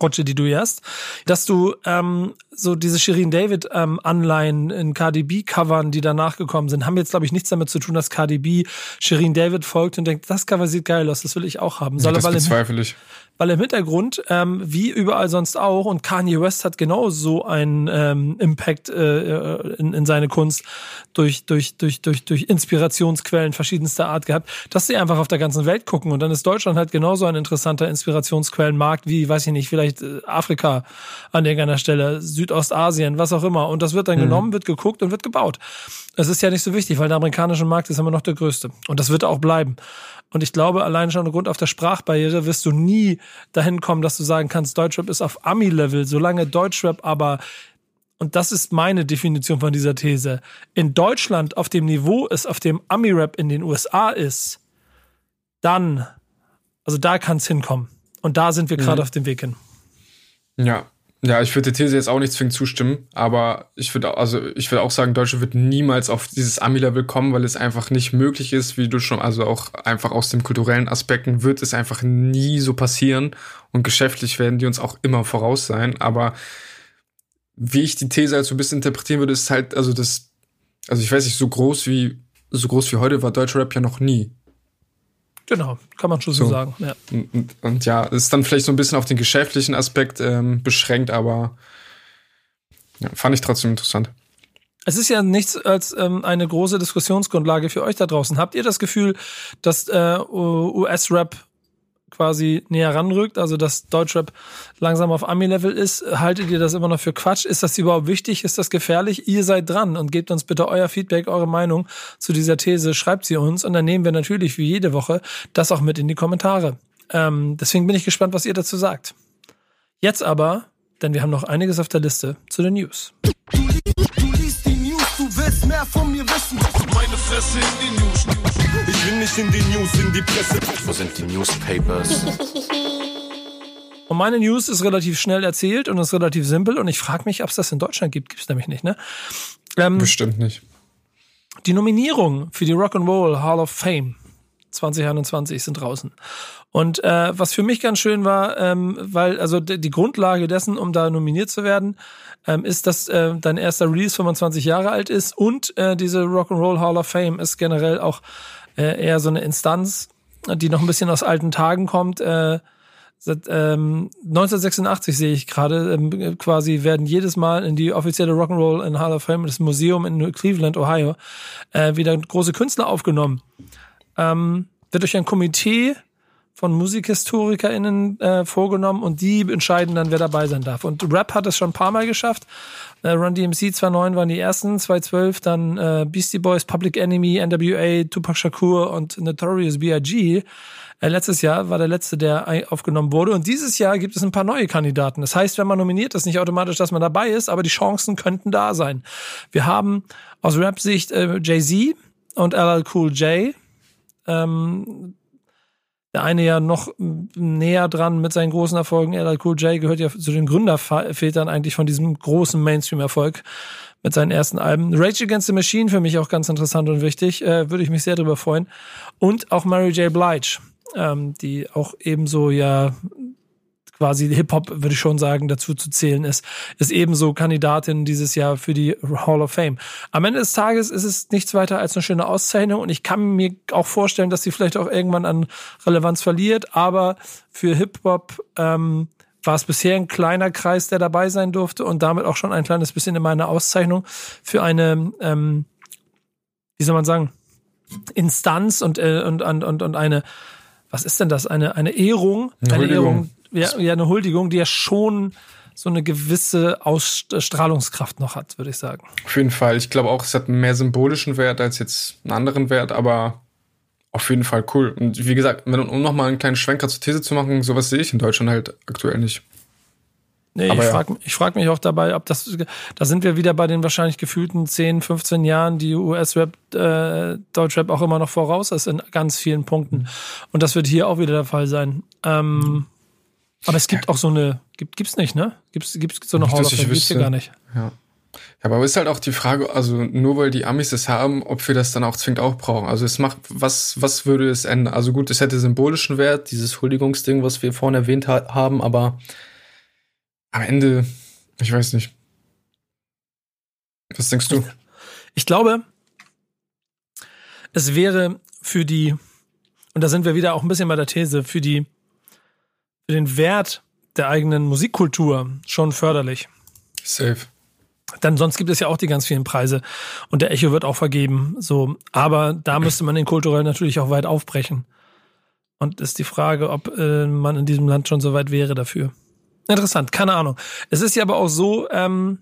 Rutsche, die du hier hast, dass du ähm, so diese Shirin David ähm, Anleihen in KDB Covern, die danach gekommen sind, haben jetzt glaube ich nichts damit zu tun, dass KDB Shirin David folgt und denkt, das Cover sieht geil aus, das will ich auch haben. Soll das aber im, bezweifle ich. Weil im Hintergrund, ähm, wie überall sonst auch, und Kanye West hat genau so einen ähm, Impact äh, in, in seine Kunst durch, durch, durch, durch, durch Inspirationsquellen verschiedenster Art gehabt, dass sie einfach auf der ganzen Welt gucken. Und dann ist Deutschland halt genauso ein interessanter Inspirationsquellenmarkt wie, weiß ich nicht, vielleicht äh, Afrika an irgendeiner Stelle, Südostasien, was auch immer. Und das wird dann genommen, wird geguckt und wird gebaut. Es ist ja nicht so wichtig, weil der amerikanische Markt ist immer noch der größte. Und das wird auch bleiben. Und ich glaube, allein schon aufgrund auf der Sprachbarriere wirst du nie dahin kommen, dass du sagen kannst, Deutschrap ist auf Ami-Level. Solange Deutschrap aber und das ist meine Definition von dieser These, in Deutschland auf dem Niveau ist, auf dem Ami-Rap in den USA ist, dann, also da kann es hinkommen. Und da sind wir gerade Mhm. auf dem Weg hin. Ja. Ja, ich würde der These jetzt auch nicht zwingend zustimmen, aber ich würde also ich würde auch sagen, Deutschland wird niemals auf dieses Ami-Level kommen, weil es einfach nicht möglich ist, wie du schon, also auch einfach aus dem kulturellen Aspekten wird es einfach nie so passieren und geschäftlich werden die uns auch immer voraus sein, aber wie ich die These halt so ein bisschen interpretieren würde, ist halt, also das, also ich weiß nicht, so groß wie, so groß wie heute war deutscher Rap ja noch nie. Genau, kann man schon so, So. sagen. Ja. Und, und, ja, ist dann vielleicht so ein bisschen auf den geschäftlichen Aspekt ähm, beschränkt, aber ja, fand ich trotzdem interessant. Es ist ja nichts als ähm, eine große Diskussionsgrundlage für euch da draußen. Habt ihr das Gefühl, dass äh, US-Rap quasi näher ranrückt, also dass Deutschrap langsam auf Ami-Level ist? Haltet ihr das immer noch für Quatsch? Ist das überhaupt wichtig? Ist das gefährlich? Ihr seid dran und gebt uns bitte euer Feedback, eure Meinung zu dieser These. Schreibt sie uns und dann nehmen wir natürlich wie jede Woche das auch mit in die Kommentare. Ähm, deswegen bin ich gespannt, was ihr dazu sagt. Jetzt aber, denn wir haben noch einiges auf der Liste zu den News. Willst mehr von mir wissen. Meine Fresse in die News. Ich will nicht in die News, in die Presse. Wo sind die Newspapers? <laughs> Und meine News ist relativ schnell erzählt und ist relativ simpel. Und ich frage mich, ob es das in Deutschland gibt. Gibt es nämlich nicht, ne? Ähm, Bestimmt nicht. die Nominierungen für die Rock'n'Roll Hall of Fame 2021 sind draußen. Und äh, was für mich ganz schön war, ähm, weil also die Grundlage dessen, um da nominiert zu werden, ähm, ist, dass äh, dein erster Release 25 Jahre alt ist und äh, diese Rock'n'Roll Hall of Fame ist generell auch äh, eher so eine Instanz, die noch ein bisschen aus alten Tagen kommt. Äh, Seit ähm, 1986 sehe ich gerade, ähm, quasi werden jedes Mal in die offizielle Rock'n'Roll in Hall of Fame, das Museum in Cleveland, Ohio, äh, wieder große Künstler aufgenommen. Ähm, wird durch ein Komitee von MusikhistorikerInnen äh, vorgenommen und die entscheiden dann, wer dabei sein darf. Und Rap hat es schon ein paar Mal geschafft. Äh, Run DMC 2009 waren die ersten, 2012 dann äh, Beastie Boys, Public Enemy, NWA, Tupac Shakur und Notorious B.I.G. Äh, letztes Jahr war der letzte, der aufgenommen wurde. Und dieses Jahr gibt es ein paar neue Kandidaten. Das heißt, wenn man nominiert ist, nicht automatisch, dass man dabei ist, aber die Chancen könnten da sein. Wir haben aus Rap-Sicht äh, Jay-Z und LL Cool J. Ähm, der eine ja noch näher dran mit seinen großen Erfolgen. LL Cool J gehört ja zu den Gründervätern eigentlich von diesem großen Mainstream-Erfolg mit seinen ersten Alben. Rage Against the Machine für mich auch ganz interessant und wichtig. Äh, Würde ich mich sehr drüber freuen. Und auch Mary J. Blige, ähm, die auch ebenso ja quasi Hip-Hop, würde ich schon sagen, dazu zu zählen ist, ist ebenso Kandidatin dieses Jahr für die Hall of Fame. Am Ende des Tages ist es nichts weiter als eine schöne Auszeichnung und ich kann mir auch vorstellen, dass sie vielleicht auch irgendwann an Relevanz verliert, aber für Hip-Hop ähm, war es bisher ein kleiner Kreis, der dabei sein durfte und damit auch schon ein kleines bisschen in meiner Auszeichnung für eine, ähm, wie soll man sagen, Instanz und, äh, und, und, und, und eine, was ist denn das? Eine, eine Ehrung, Eine Huldigung. Ehrung, ja, ja, eine Huldigung, die ja schon so eine gewisse Ausstrahlungskraft noch hat, würde ich sagen. Auf jeden Fall. Ich glaube auch, es hat einen mehr symbolischen Wert als jetzt einen anderen Wert, aber auf jeden Fall cool. Und wie gesagt, wenn, um nochmal einen kleinen Schwenker zur These zu machen, sowas sehe ich in Deutschland halt aktuell nicht. Nee, Aber ich ja. frage frag mich auch dabei, ob das, da sind wir wieder bei den wahrscheinlich gefühlten 10, 15 Jahren, die US-Rap, äh, Deutschrap auch immer noch voraus ist in ganz vielen Punkten. Und das wird hier auch wieder der Fall sein. Ähm, aber es gibt auch so eine, gibt, gibt's nicht, ne? Gibt's, gibt's so eine Nicht, Hall of ich Fame? Gibt's hier wüsste. gar nicht. Ja. Ja, aber ist halt auch die Frage, also nur weil die Amis das haben, ob wir das dann auch zwingend auch brauchen. Also es macht, was, was würde es ändern? Also gut, es hätte symbolischen Wert, dieses Huldigungsding, was wir vorhin erwähnt ha haben, aber am Ende, ich weiß nicht. Was denkst du? Ich glaube, es wäre für die, und da sind wir wieder auch ein bisschen bei der These, für die, für den Wert der eigenen Musikkultur schon förderlich. Safe. Denn sonst gibt es ja auch die ganz vielen Preise und der Echo wird auch vergeben. So, aber da müsste man den kulturell natürlich auch weit aufbrechen. Und ist die Frage, ob äh, man in diesem Land schon so weit wäre dafür. Interessant, keine Ahnung. Es ist ja aber auch so, ähm,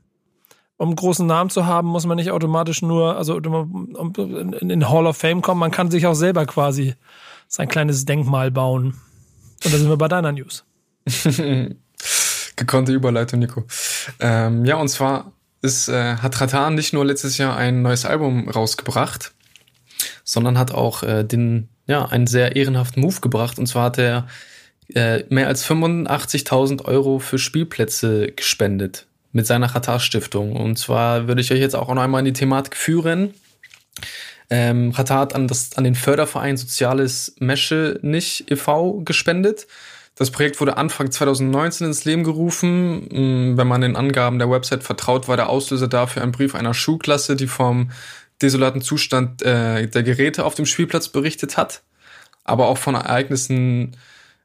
um einen großen Namen zu haben, muss man nicht automatisch nur, also in, in den Hall of Fame kommen, man kann sich auch selber quasi sein kleines Denkmal bauen. Und da sind wir bei deiner News. <laughs> Gekonnte Überleitung, Nico. Ähm, ja, und zwar ist, äh, hat Ratan nicht nur letztes Jahr ein neues Album rausgebracht, sondern hat auch äh, den, ja, einen sehr ehrenhaften Move gebracht. Und zwar hat er äh, mehr als 85.000 Euro für Spielplätze gespendet mit seiner Ratar Stiftung. Und zwar würde ich euch jetzt auch noch einmal in die Thematik führen. Ähm, Ratar hat an, das, an den Förderverein Soziales Mesche nicht e.V. gespendet. Das Projekt wurde Anfang 2019 ins Leben gerufen. Mm, wenn man den Angaben der Website vertraut, war der Auslöser dafür ein Brief einer Schulklasse, die vom desolaten Zustand äh, der Geräte auf dem Spielplatz berichtet hat, aber auch von Ereignissen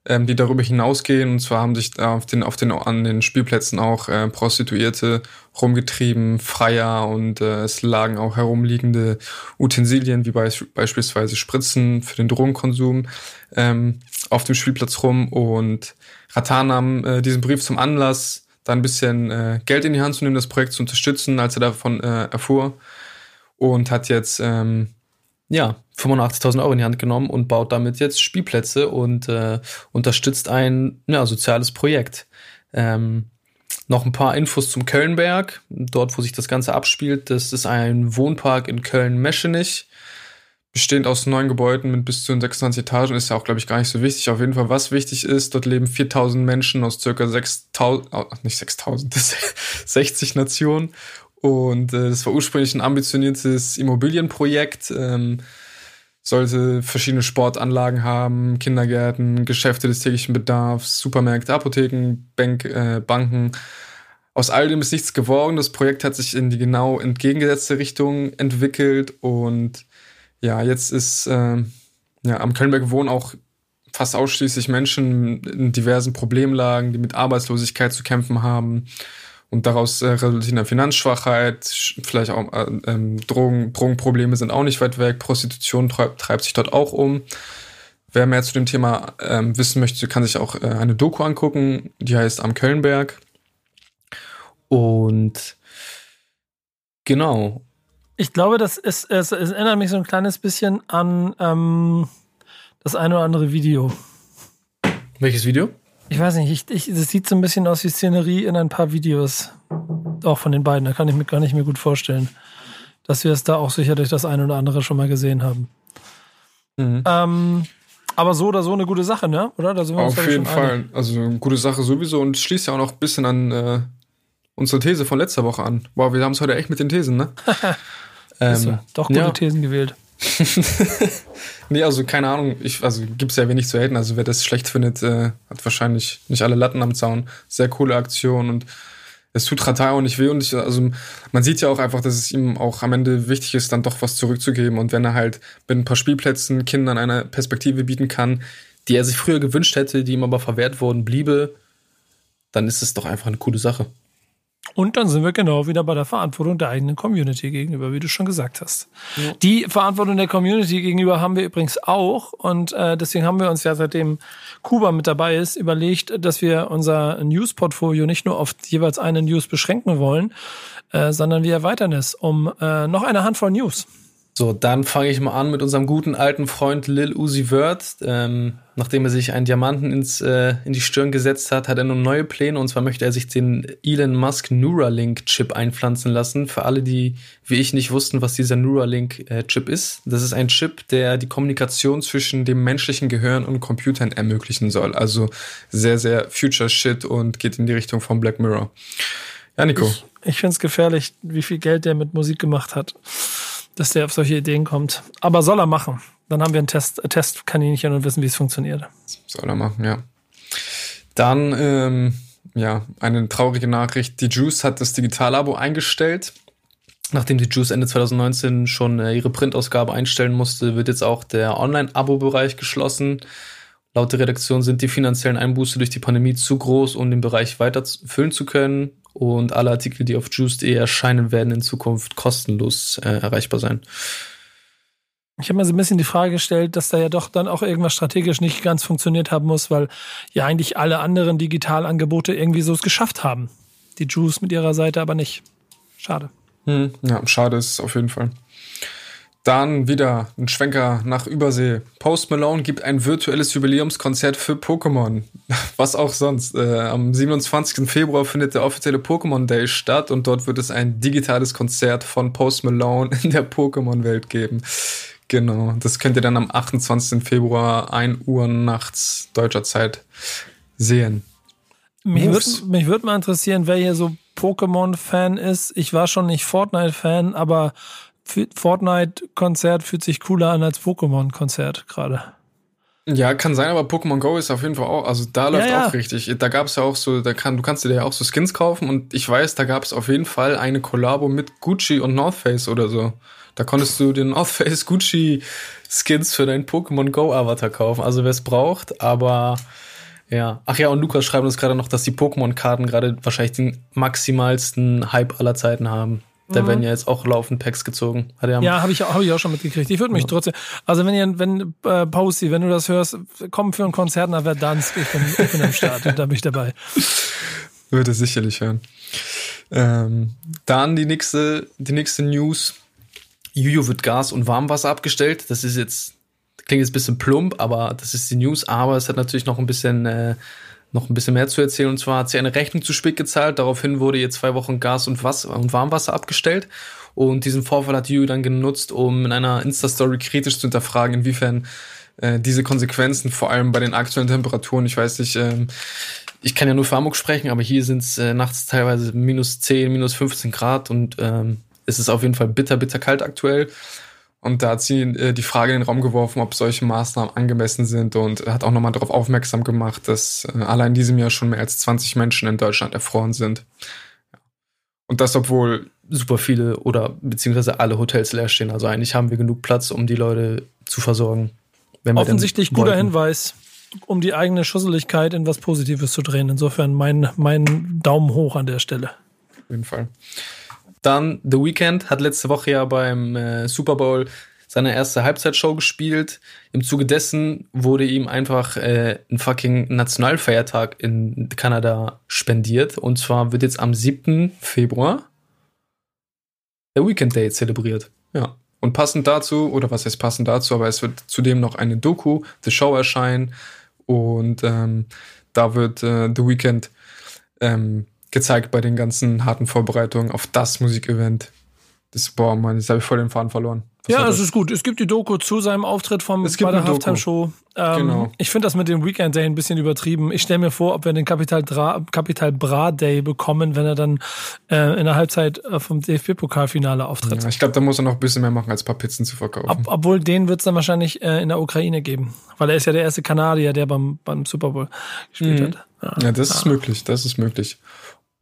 ähm, die darüber hinausgehen. Und zwar haben sich da auf den, auf den, an den Spielplätzen auch äh, Prostituierte rumgetrieben, Freier und äh, es lagen auch herumliegende Utensilien, wie beis beispielsweise Spritzen für den Drogenkonsum, ähm, auf dem Spielplatz rum. Und Ratan nahm äh, diesen Brief zum Anlass, da ein bisschen äh, Geld in die Hand zu nehmen, das Projekt zu unterstützen, als er davon äh, erfuhr. Und hat jetzt ähm, ja, 85.000 Euro in die Hand genommen und baut damit jetzt Spielplätze und äh, unterstützt ein ja, soziales Projekt. Ähm, noch ein paar Infos zum Kölnberg, dort, wo sich das Ganze abspielt. Das ist ein Wohnpark in Köln-Meschenich, bestehend aus neun Gebäuden mit bis zu 26 Etagen. Ist ja auch, glaube ich, gar nicht so wichtig. Auf jeden Fall, was wichtig ist, dort leben 4.000 Menschen aus circa 6.000, oh, nicht 6.000, 60 <laughs> Nationen und äh, das war ursprünglich ein ambitioniertes Immobilienprojekt, ähm, sollte verschiedene Sportanlagen haben, Kindergärten, Geschäfte des täglichen Bedarfs, Supermärkte, Apotheken, Bank, äh, Banken. Aus all dem ist nichts geworden. Das Projekt hat sich in die genau entgegengesetzte Richtung entwickelt und ja, jetzt ist äh, ja, am Kölnberg wohnen auch fast ausschließlich Menschen in diversen Problemlagen, die mit Arbeitslosigkeit zu kämpfen haben und daraus äh, resultiert eine Finanzschwachheit, vielleicht auch äh, ähm, Drogen, Drogenprobleme sind auch nicht weit weg, Prostitution treibt, treibt sich dort auch um. Wer mehr zu dem Thema ähm, wissen möchte, kann sich auch äh, eine Doku angucken, die heißt Am Kölnberg. Und genau. Ich glaube, das ist, es, es erinnert mich so ein kleines bisschen an ähm, das eine oder andere Video. Welches Video? Ich weiß nicht, ich, ich, das sieht so ein bisschen aus wie Szenerie in ein paar Videos. Auch von den beiden. Da kann ich mir gar nicht mehr gut vorstellen, dass wir es da auch sicherlich das eine oder andere schon mal gesehen haben. Mhm. Ähm, aber so oder so eine gute Sache, ne? Oder? Auf jeden Fall. Einig. Also eine gute Sache sowieso und schließt ja auch noch ein bisschen an äh, unsere These von letzter Woche an. Wow, wir haben es heute echt mit den Thesen, ne? <laughs> ähm, doch gute ja. Thesen gewählt. <laughs> nee, also keine Ahnung, ich, also gibt's ja wenig zu haten. Also wer das schlecht findet, äh, hat wahrscheinlich nicht alle Latten am Zaun. Sehr coole Aktion und es tut Ratai auch nicht weh und ich, also man sieht ja auch einfach, dass es ihm auch am Ende wichtig ist, dann doch was zurückzugeben und wenn er halt mit ein paar Spielplätzen Kindern eine Perspektive bieten kann, die er sich früher gewünscht hätte, die ihm aber verwehrt worden bliebe, dann ist es doch einfach eine coole Sache. Und dann sind wir genau wieder bei der Verantwortung der eigenen Community gegenüber, wie du schon gesagt hast. Ja. Die Verantwortung der Community gegenüber haben wir übrigens auch. Und äh, deswegen haben wir uns ja seitdem Kuba mit dabei ist, überlegt, dass wir unser News-Portfolio nicht nur auf jeweils eine News beschränken wollen, äh, sondern wir erweitern es um äh, noch eine Handvoll News. So, dann fange ich mal an mit unserem guten alten Freund Lil Uzi Vert. Ähm, nachdem er sich einen Diamanten ins, äh, in die Stirn gesetzt hat, hat er nun neue Pläne. Und zwar möchte er sich den Elon Musk Neuralink-Chip einpflanzen lassen. Für alle, die wie ich nicht wussten, was dieser Neuralink-Chip ist. Das ist ein Chip, der die Kommunikation zwischen dem menschlichen Gehirn und Computern ermöglichen soll. Also sehr, sehr Future Shit und geht in die Richtung von Black Mirror. Ja, Nico. Ich, ich finde es gefährlich, wie viel Geld der mit Musik gemacht hat dass der auf solche Ideen kommt. Aber soll er machen. Dann haben wir einen Test, Testkaninchen und wissen, wie es funktioniert. Soll er machen, ja. Dann, ähm, ja, eine traurige Nachricht. Die Juice hat das Digitalabo eingestellt. Nachdem die Juice Ende 2019 schon äh, ihre Printausgabe einstellen musste, wird jetzt auch der Online-Abo-Bereich geschlossen. Laut der Redaktion sind die finanziellen Einbuße durch die Pandemie zu groß, um den Bereich weiter füllen zu können und alle Artikel, die auf Juice.de erscheinen, werden in Zukunft kostenlos äh, erreichbar sein. Ich habe mir so ein bisschen die Frage gestellt, dass da ja doch dann auch irgendwas strategisch nicht ganz funktioniert haben muss, weil ja eigentlich alle anderen Digitalangebote irgendwie so es geschafft haben. Die Juice mit ihrer Seite aber nicht. Schade. Hm, ja, schade ist es auf jeden Fall. Dann wieder ein Schwenker nach Übersee. Post Malone gibt ein virtuelles Jubiläumskonzert für Pokémon. <laughs> Was auch sonst. Äh, am 27. Februar findet der offizielle Pokémon Day statt und dort wird es ein digitales Konzert von Post Malone in der Pokémon-Welt geben. Genau. Das könnt ihr dann am 28. Februar 1 Uhr nachts deutscher Zeit sehen. Mich würde mich würd mal interessieren, wer hier so Pokémon-Fan ist. Ich war schon nicht Fortnite-Fan, aber Fortnite-Konzert fühlt sich cooler an als Pokémon-Konzert gerade. Ja, kann sein, aber Pokémon Go ist auf jeden Fall auch, also da läuft ja, ja. auch richtig. Da gab es ja auch so, da kann, du kannst dir ja auch so Skins kaufen und ich weiß, da gab es auf jeden Fall eine Kollabo mit Gucci und North Face oder so. Da konntest du den North Face Gucci Skins für deinen Pokémon Go Avatar kaufen. Also wer es braucht, aber ja. Ach ja, und Lukas schreibt uns gerade noch, dass die Pokémon-Karten gerade wahrscheinlich den maximalsten Hype aller Zeiten haben. Da mhm. werden ja jetzt auch laufend Packs gezogen. Hat er ja, habe ich, hab ich auch schon mitgekriegt. Ich würde mich ja. trotzdem, also wenn ihr, wenn, äh, Posty, wenn du das hörst, komm für ein Konzert nach Verdansk, ich bin, ich bin am Start und da bin ich dabei. <laughs> Würde sicherlich hören. Ähm, dann die nächste, die nächste News. Juju wird Gas und Warmwasser abgestellt. Das ist jetzt, klingt jetzt ein bisschen plump, aber das ist die News. Aber es hat natürlich noch ein bisschen äh, noch ein bisschen mehr zu erzählen. Und zwar hat sie eine Rechnung zu spät gezahlt. Daraufhin wurde ihr zwei Wochen Gas und, Wasser und Warmwasser abgestellt. Und diesen Vorfall hat Yu dann genutzt, um in einer Insta-Story kritisch zu hinterfragen, inwiefern äh, diese Konsequenzen, vor allem bei den aktuellen Temperaturen, ich weiß nicht, ähm, ich kann ja nur für Hamburg sprechen, aber hier sind es äh, nachts teilweise minus 10, minus 15 Grad und ähm, es ist auf jeden Fall bitter, bitter kalt aktuell. Und da hat sie äh, die Frage in den Raum geworfen, ob solche Maßnahmen angemessen sind und hat auch nochmal darauf aufmerksam gemacht, dass äh, allein in diesem Jahr schon mehr als 20 Menschen in Deutschland erfroren sind. Und das, obwohl super viele oder beziehungsweise alle Hotels leer stehen. Also eigentlich haben wir genug Platz, um die Leute zu versorgen. Offensichtlich guter Hinweis, um die eigene Schusseligkeit in was Positives zu drehen. Insofern mein, mein Daumen hoch an der Stelle. Auf jeden Fall. Dann The Weeknd hat letzte Woche ja beim äh, Super Bowl seine erste Halbzeitshow gespielt. Im Zuge dessen wurde ihm einfach äh, ein fucking Nationalfeiertag in Kanada spendiert. Und zwar wird jetzt am 7. Februar der Weekend Day zelebriert. Ja. Und passend dazu, oder was heißt passend dazu, aber es wird zudem noch eine Doku, The Show erscheinen. Und ähm, da wird äh, The Weeknd ähm, gezeigt bei den ganzen harten Vorbereitungen auf das Musikevent. Das, boah, Mann, jetzt habe ich voll den Faden verloren. Was ja, es ist gut. Es gibt die Doku zu seinem Auftritt vom, es gibt bei der Halftime-Show. Ähm, genau. Ich finde das mit dem Weekend Day ein bisschen übertrieben. Ich stelle mir vor, ob wir den Capital, Dra Capital Bra Day bekommen, wenn er dann äh, in der Halbzeit äh, vom DFB-Pokalfinale auftritt. Ja, ich glaube, da muss er noch ein bisschen mehr machen, als ein paar Pizzen zu verkaufen. Ob, obwohl den wird es dann wahrscheinlich äh, in der Ukraine geben. Weil er ist ja der erste Kanadier, der beim, beim Super Bowl gespielt mhm. hat. Ja, ja das ja. ist möglich. Das ist möglich.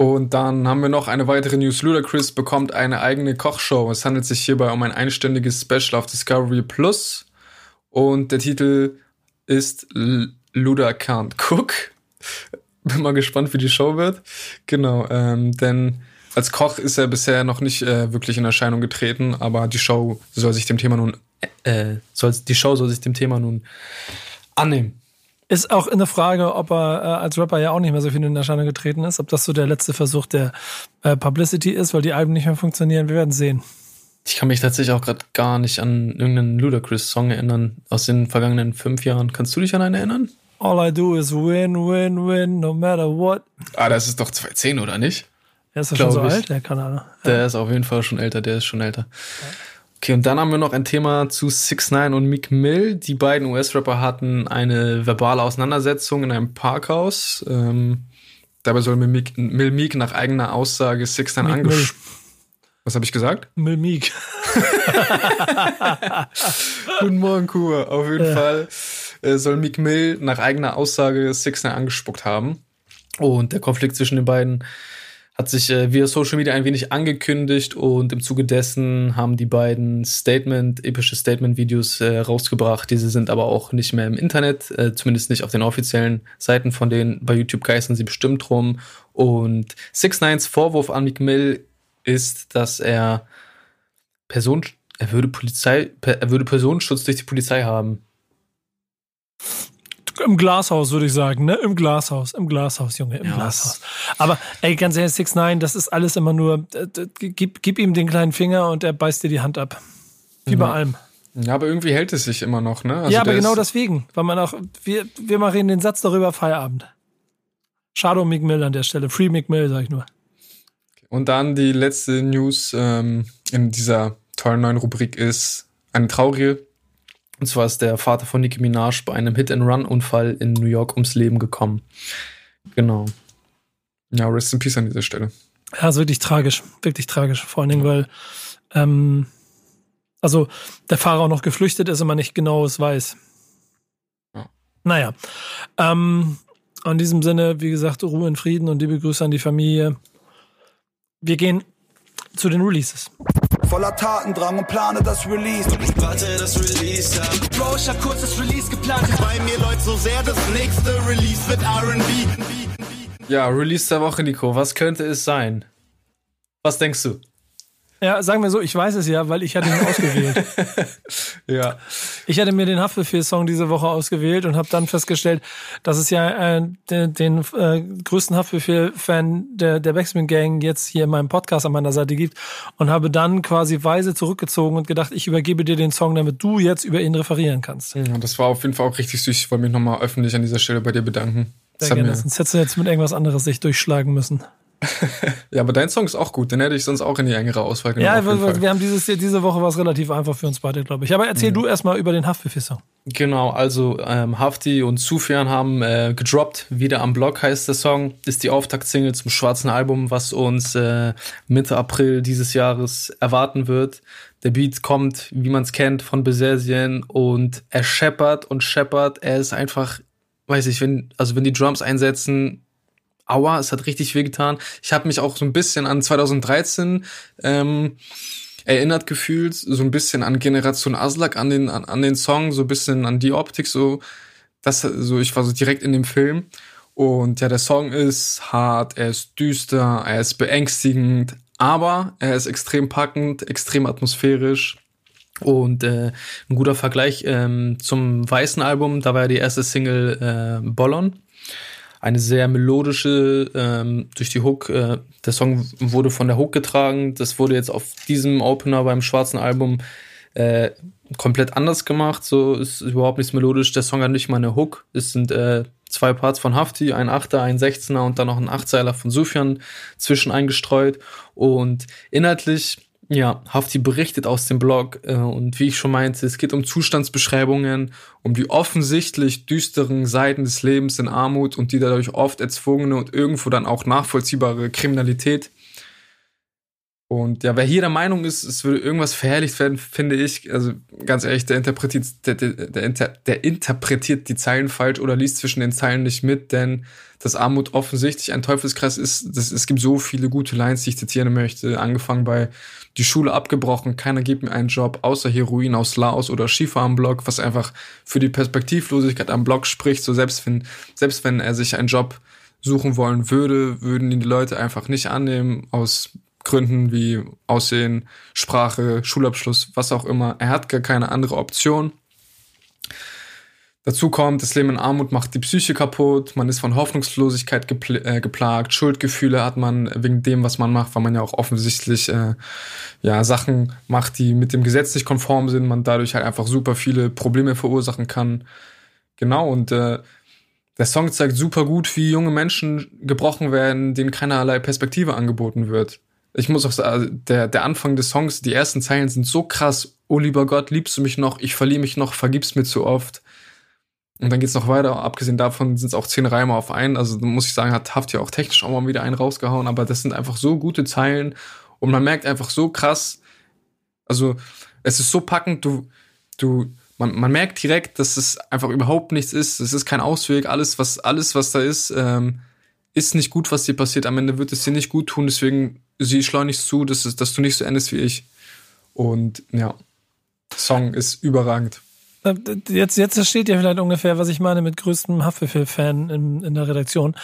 Und dann haben wir noch eine weitere News. Ludacris bekommt eine eigene Kochshow. Es handelt sich hierbei um ein einstündiges Special auf Discovery Plus. Und der Titel ist Luda Can't Cook. <laughs> Bin mal gespannt, wie die Show wird. Genau, ähm, denn als Koch ist er bisher noch nicht äh, wirklich in Erscheinung getreten, aber die Show soll sich dem Thema nun, äh, soll, die Show soll sich dem Thema nun annehmen. Ist auch eine Frage, ob er äh, als Rapper ja auch nicht mehr so viel in Erscheinung getreten ist, ob das so der letzte Versuch der äh, Publicity ist, weil die Alben nicht mehr funktionieren. Wir werden sehen. Ich kann mich tatsächlich auch gerade gar nicht an irgendeinen Ludacris-Song erinnern aus den vergangenen fünf Jahren. Kannst du dich an einen erinnern? All I do is win, win, win, no matter what. Ah, das ist doch 2010, oder nicht? Er ist ja schon so ich. alt, der Kanal. Ja. Der ist auf jeden Fall schon älter, der ist schon älter. Ja. Okay, und dann haben wir noch ein Thema zu 6 9 und Meek Mill. Die beiden US-Rapper hatten eine verbale Auseinandersetzung in einem Parkhaus. Ähm, dabei soll Mill Meek nach eigener Aussage 6 9 angesprochen. Was habe ich gesagt? Mill Meek. <laughs> Guten Morgen, Kur. Auf jeden ja. Fall äh, soll Meek Mill nach eigener Aussage 6 9 angespuckt haben. Und der Konflikt zwischen den beiden hat sich äh, via Social Media ein wenig angekündigt und im Zuge dessen haben die beiden Statement, epische Statement-Videos äh, rausgebracht. Diese sind aber auch nicht mehr im Internet, äh, zumindest nicht auf den offiziellen Seiten von denen. Bei YouTube geistern sie bestimmt rum. Und 6 Nines Vorwurf an Meek Mill ist, dass er Person, er würde Polizei, er würde Personenschutz durch die Polizei haben. Im Glashaus, würde ich sagen, ne? Im Glashaus, im Glashaus, Junge, im ja, Glashaus. Aber ey, ganz ehrlich, 6 9 das ist alles immer nur, gib, gib ihm den kleinen Finger und er beißt dir die Hand ab. Wie bei allem. Ja, aber irgendwie hält es sich immer noch, ne? Also ja, aber genau deswegen, weil man auch, wir, wir machen den Satz darüber Feierabend. Schade um Mick Mill an der Stelle. Free Mick Mill, sag ich nur. Und dann die letzte News ähm, in dieser tollen neuen Rubrik ist eine traurige. Und zwar ist der Vater von Nicki Minaj bei einem Hit-and-Run-Unfall in New York ums Leben gekommen. Genau. Ja, rest in peace an dieser Stelle. Ja, ist wirklich tragisch, wirklich tragisch. Vor allen Dingen, weil, ähm, also der Fahrer auch noch geflüchtet ist und man nicht genau es weiß. Ja. Naja. Ähm, in diesem Sinne, wie gesagt, Ruhe in Frieden und liebe Grüße an die Familie. Wir gehen zu den Releases. Voller Tatendrang und plane das Release. Warte, das Release ab. Bro, ich hab kurz das Release geplant. Bei mir läuft so sehr, das nächste Release wird R&B. Ja, Release der Woche, Nico. Was könnte es sein? Was denkst du? Ja, sagen wir so, ich weiß es ja, weil ich hatte ihn ausgewählt. <laughs> Ja. Ich hatte mir den Haftbefehl-Song diese Woche ausgewählt und habe dann festgestellt, dass es ja äh, den, den äh, größten Haftbefehl-Fan der, der Backspin Gang jetzt hier in meinem Podcast an meiner Seite gibt und habe dann quasi weise zurückgezogen und gedacht, ich übergebe dir den Song, damit du jetzt über ihn referieren kannst. ja. Das war auf jeden Fall auch richtig süß. Ich wollte mich nochmal öffentlich an dieser Stelle bei dir bedanken. Das Sehr hat gerne. Sonst hättest du jetzt mit irgendwas anderes sich durchschlagen müssen. Ja, aber dein Song ist auch gut. Den hätte ich sonst auch in die engere Auswahl genommen. Ja, auf jeden wir, Fall. wir haben dieses, diese Woche was relativ einfach für uns beide, glaube ich. Aber erzähl du erstmal über den Haftbefehl-Song. Genau, also ähm, Hafti und Sufjan haben äh, gedroppt. Wieder am Block heißt der Song. Ist die Auftaktsingle zum schwarzen Album, was uns äh, Mitte April dieses Jahres erwarten wird. Der Beat kommt, wie man es kennt, von Besesien und er scheppert und scheppert. Er ist einfach, weiß ich, wenn, also wenn die Drums einsetzen, aua, es hat richtig wehgetan. Ich habe mich auch so ein bisschen an 2013 ähm, erinnert gefühlt, so ein bisschen an Generation Aslak, an den, an, an den Song, so ein bisschen an die Optik, so, das, so, ich war so direkt in dem Film. Und ja, der Song ist hart, er ist düster, er ist beängstigend, aber er ist extrem packend, extrem atmosphärisch. Und äh, ein guter Vergleich ähm, zum weißen Album, da war ja die erste Single äh, Bollon eine sehr melodische ähm, durch die Hook. Äh, der Song wurde von der Hook getragen. Das wurde jetzt auf diesem Opener beim schwarzen Album äh, komplett anders gemacht. So ist überhaupt nichts melodisch. Der Song hat nicht mal eine Hook. Es sind äh, zwei Parts von Hafti, ein Achter, ein Sechzehner und dann noch ein Achtzeiler von Sufjan zwischen eingestreut. Und inhaltlich ja, Hafti berichtet aus dem Blog äh, und wie ich schon meinte, es geht um Zustandsbeschreibungen, um die offensichtlich düsteren Seiten des Lebens in Armut und die dadurch oft erzwungene und irgendwo dann auch nachvollziehbare Kriminalität. Und ja, wer hier der Meinung ist, es würde irgendwas verherrlicht werden, finde ich, also ganz ehrlich, der interpretiert, der, der, der, inter, der interpretiert die Zeilen falsch oder liest zwischen den Zeilen nicht mit, denn dass Armut offensichtlich ein Teufelskreis ist, das, es gibt so viele gute Lines, die ich zitieren möchte, angefangen bei die Schule abgebrochen, keiner gibt mir einen Job, außer Heroin aus Laos oder Schiefer am Block, was einfach für die Perspektivlosigkeit am Block spricht, so selbst wenn, selbst wenn er sich einen Job suchen wollen würde, würden ihn die Leute einfach nicht annehmen, aus Gründen wie Aussehen, Sprache, Schulabschluss, was auch immer. Er hat gar keine andere Option. Dazu kommt, das Leben in Armut macht die Psyche kaputt, man ist von Hoffnungslosigkeit gepl äh, geplagt, Schuldgefühle hat man wegen dem, was man macht, weil man ja auch offensichtlich äh, ja, Sachen macht, die mit dem Gesetz nicht konform sind, man dadurch halt einfach super viele Probleme verursachen kann. Genau, und äh, der Song zeigt super gut, wie junge Menschen gebrochen werden, denen keinerlei Perspektive angeboten wird. Ich muss auch sagen, der, der Anfang des Songs, die ersten Zeilen sind so krass. Oh lieber Gott, liebst du mich noch? Ich verliere mich noch, vergib's mir zu oft. Und dann geht's noch weiter. Abgesehen davon sind es auch zehn Reime auf einen. Also muss ich sagen, hat Haft ja auch technisch auch mal wieder einen rausgehauen. Aber das sind einfach so gute Zeilen. Und man merkt einfach so krass, also es ist so packend, du, du, man, man merkt direkt, dass es einfach überhaupt nichts ist. Es ist kein Ausweg. Alles, was, alles, was da ist, ähm, ist nicht gut, was dir passiert. Am Ende wird es dir nicht gut tun. Deswegen sieh schleunigst zu, dass, dass du nicht so endest wie ich. Und ja, Song ist überragend. Äh, Jetzt, jetzt versteht ihr vielleicht ungefähr, was ich meine mit größtem Haftbefehl-Fan in, in der Redaktion.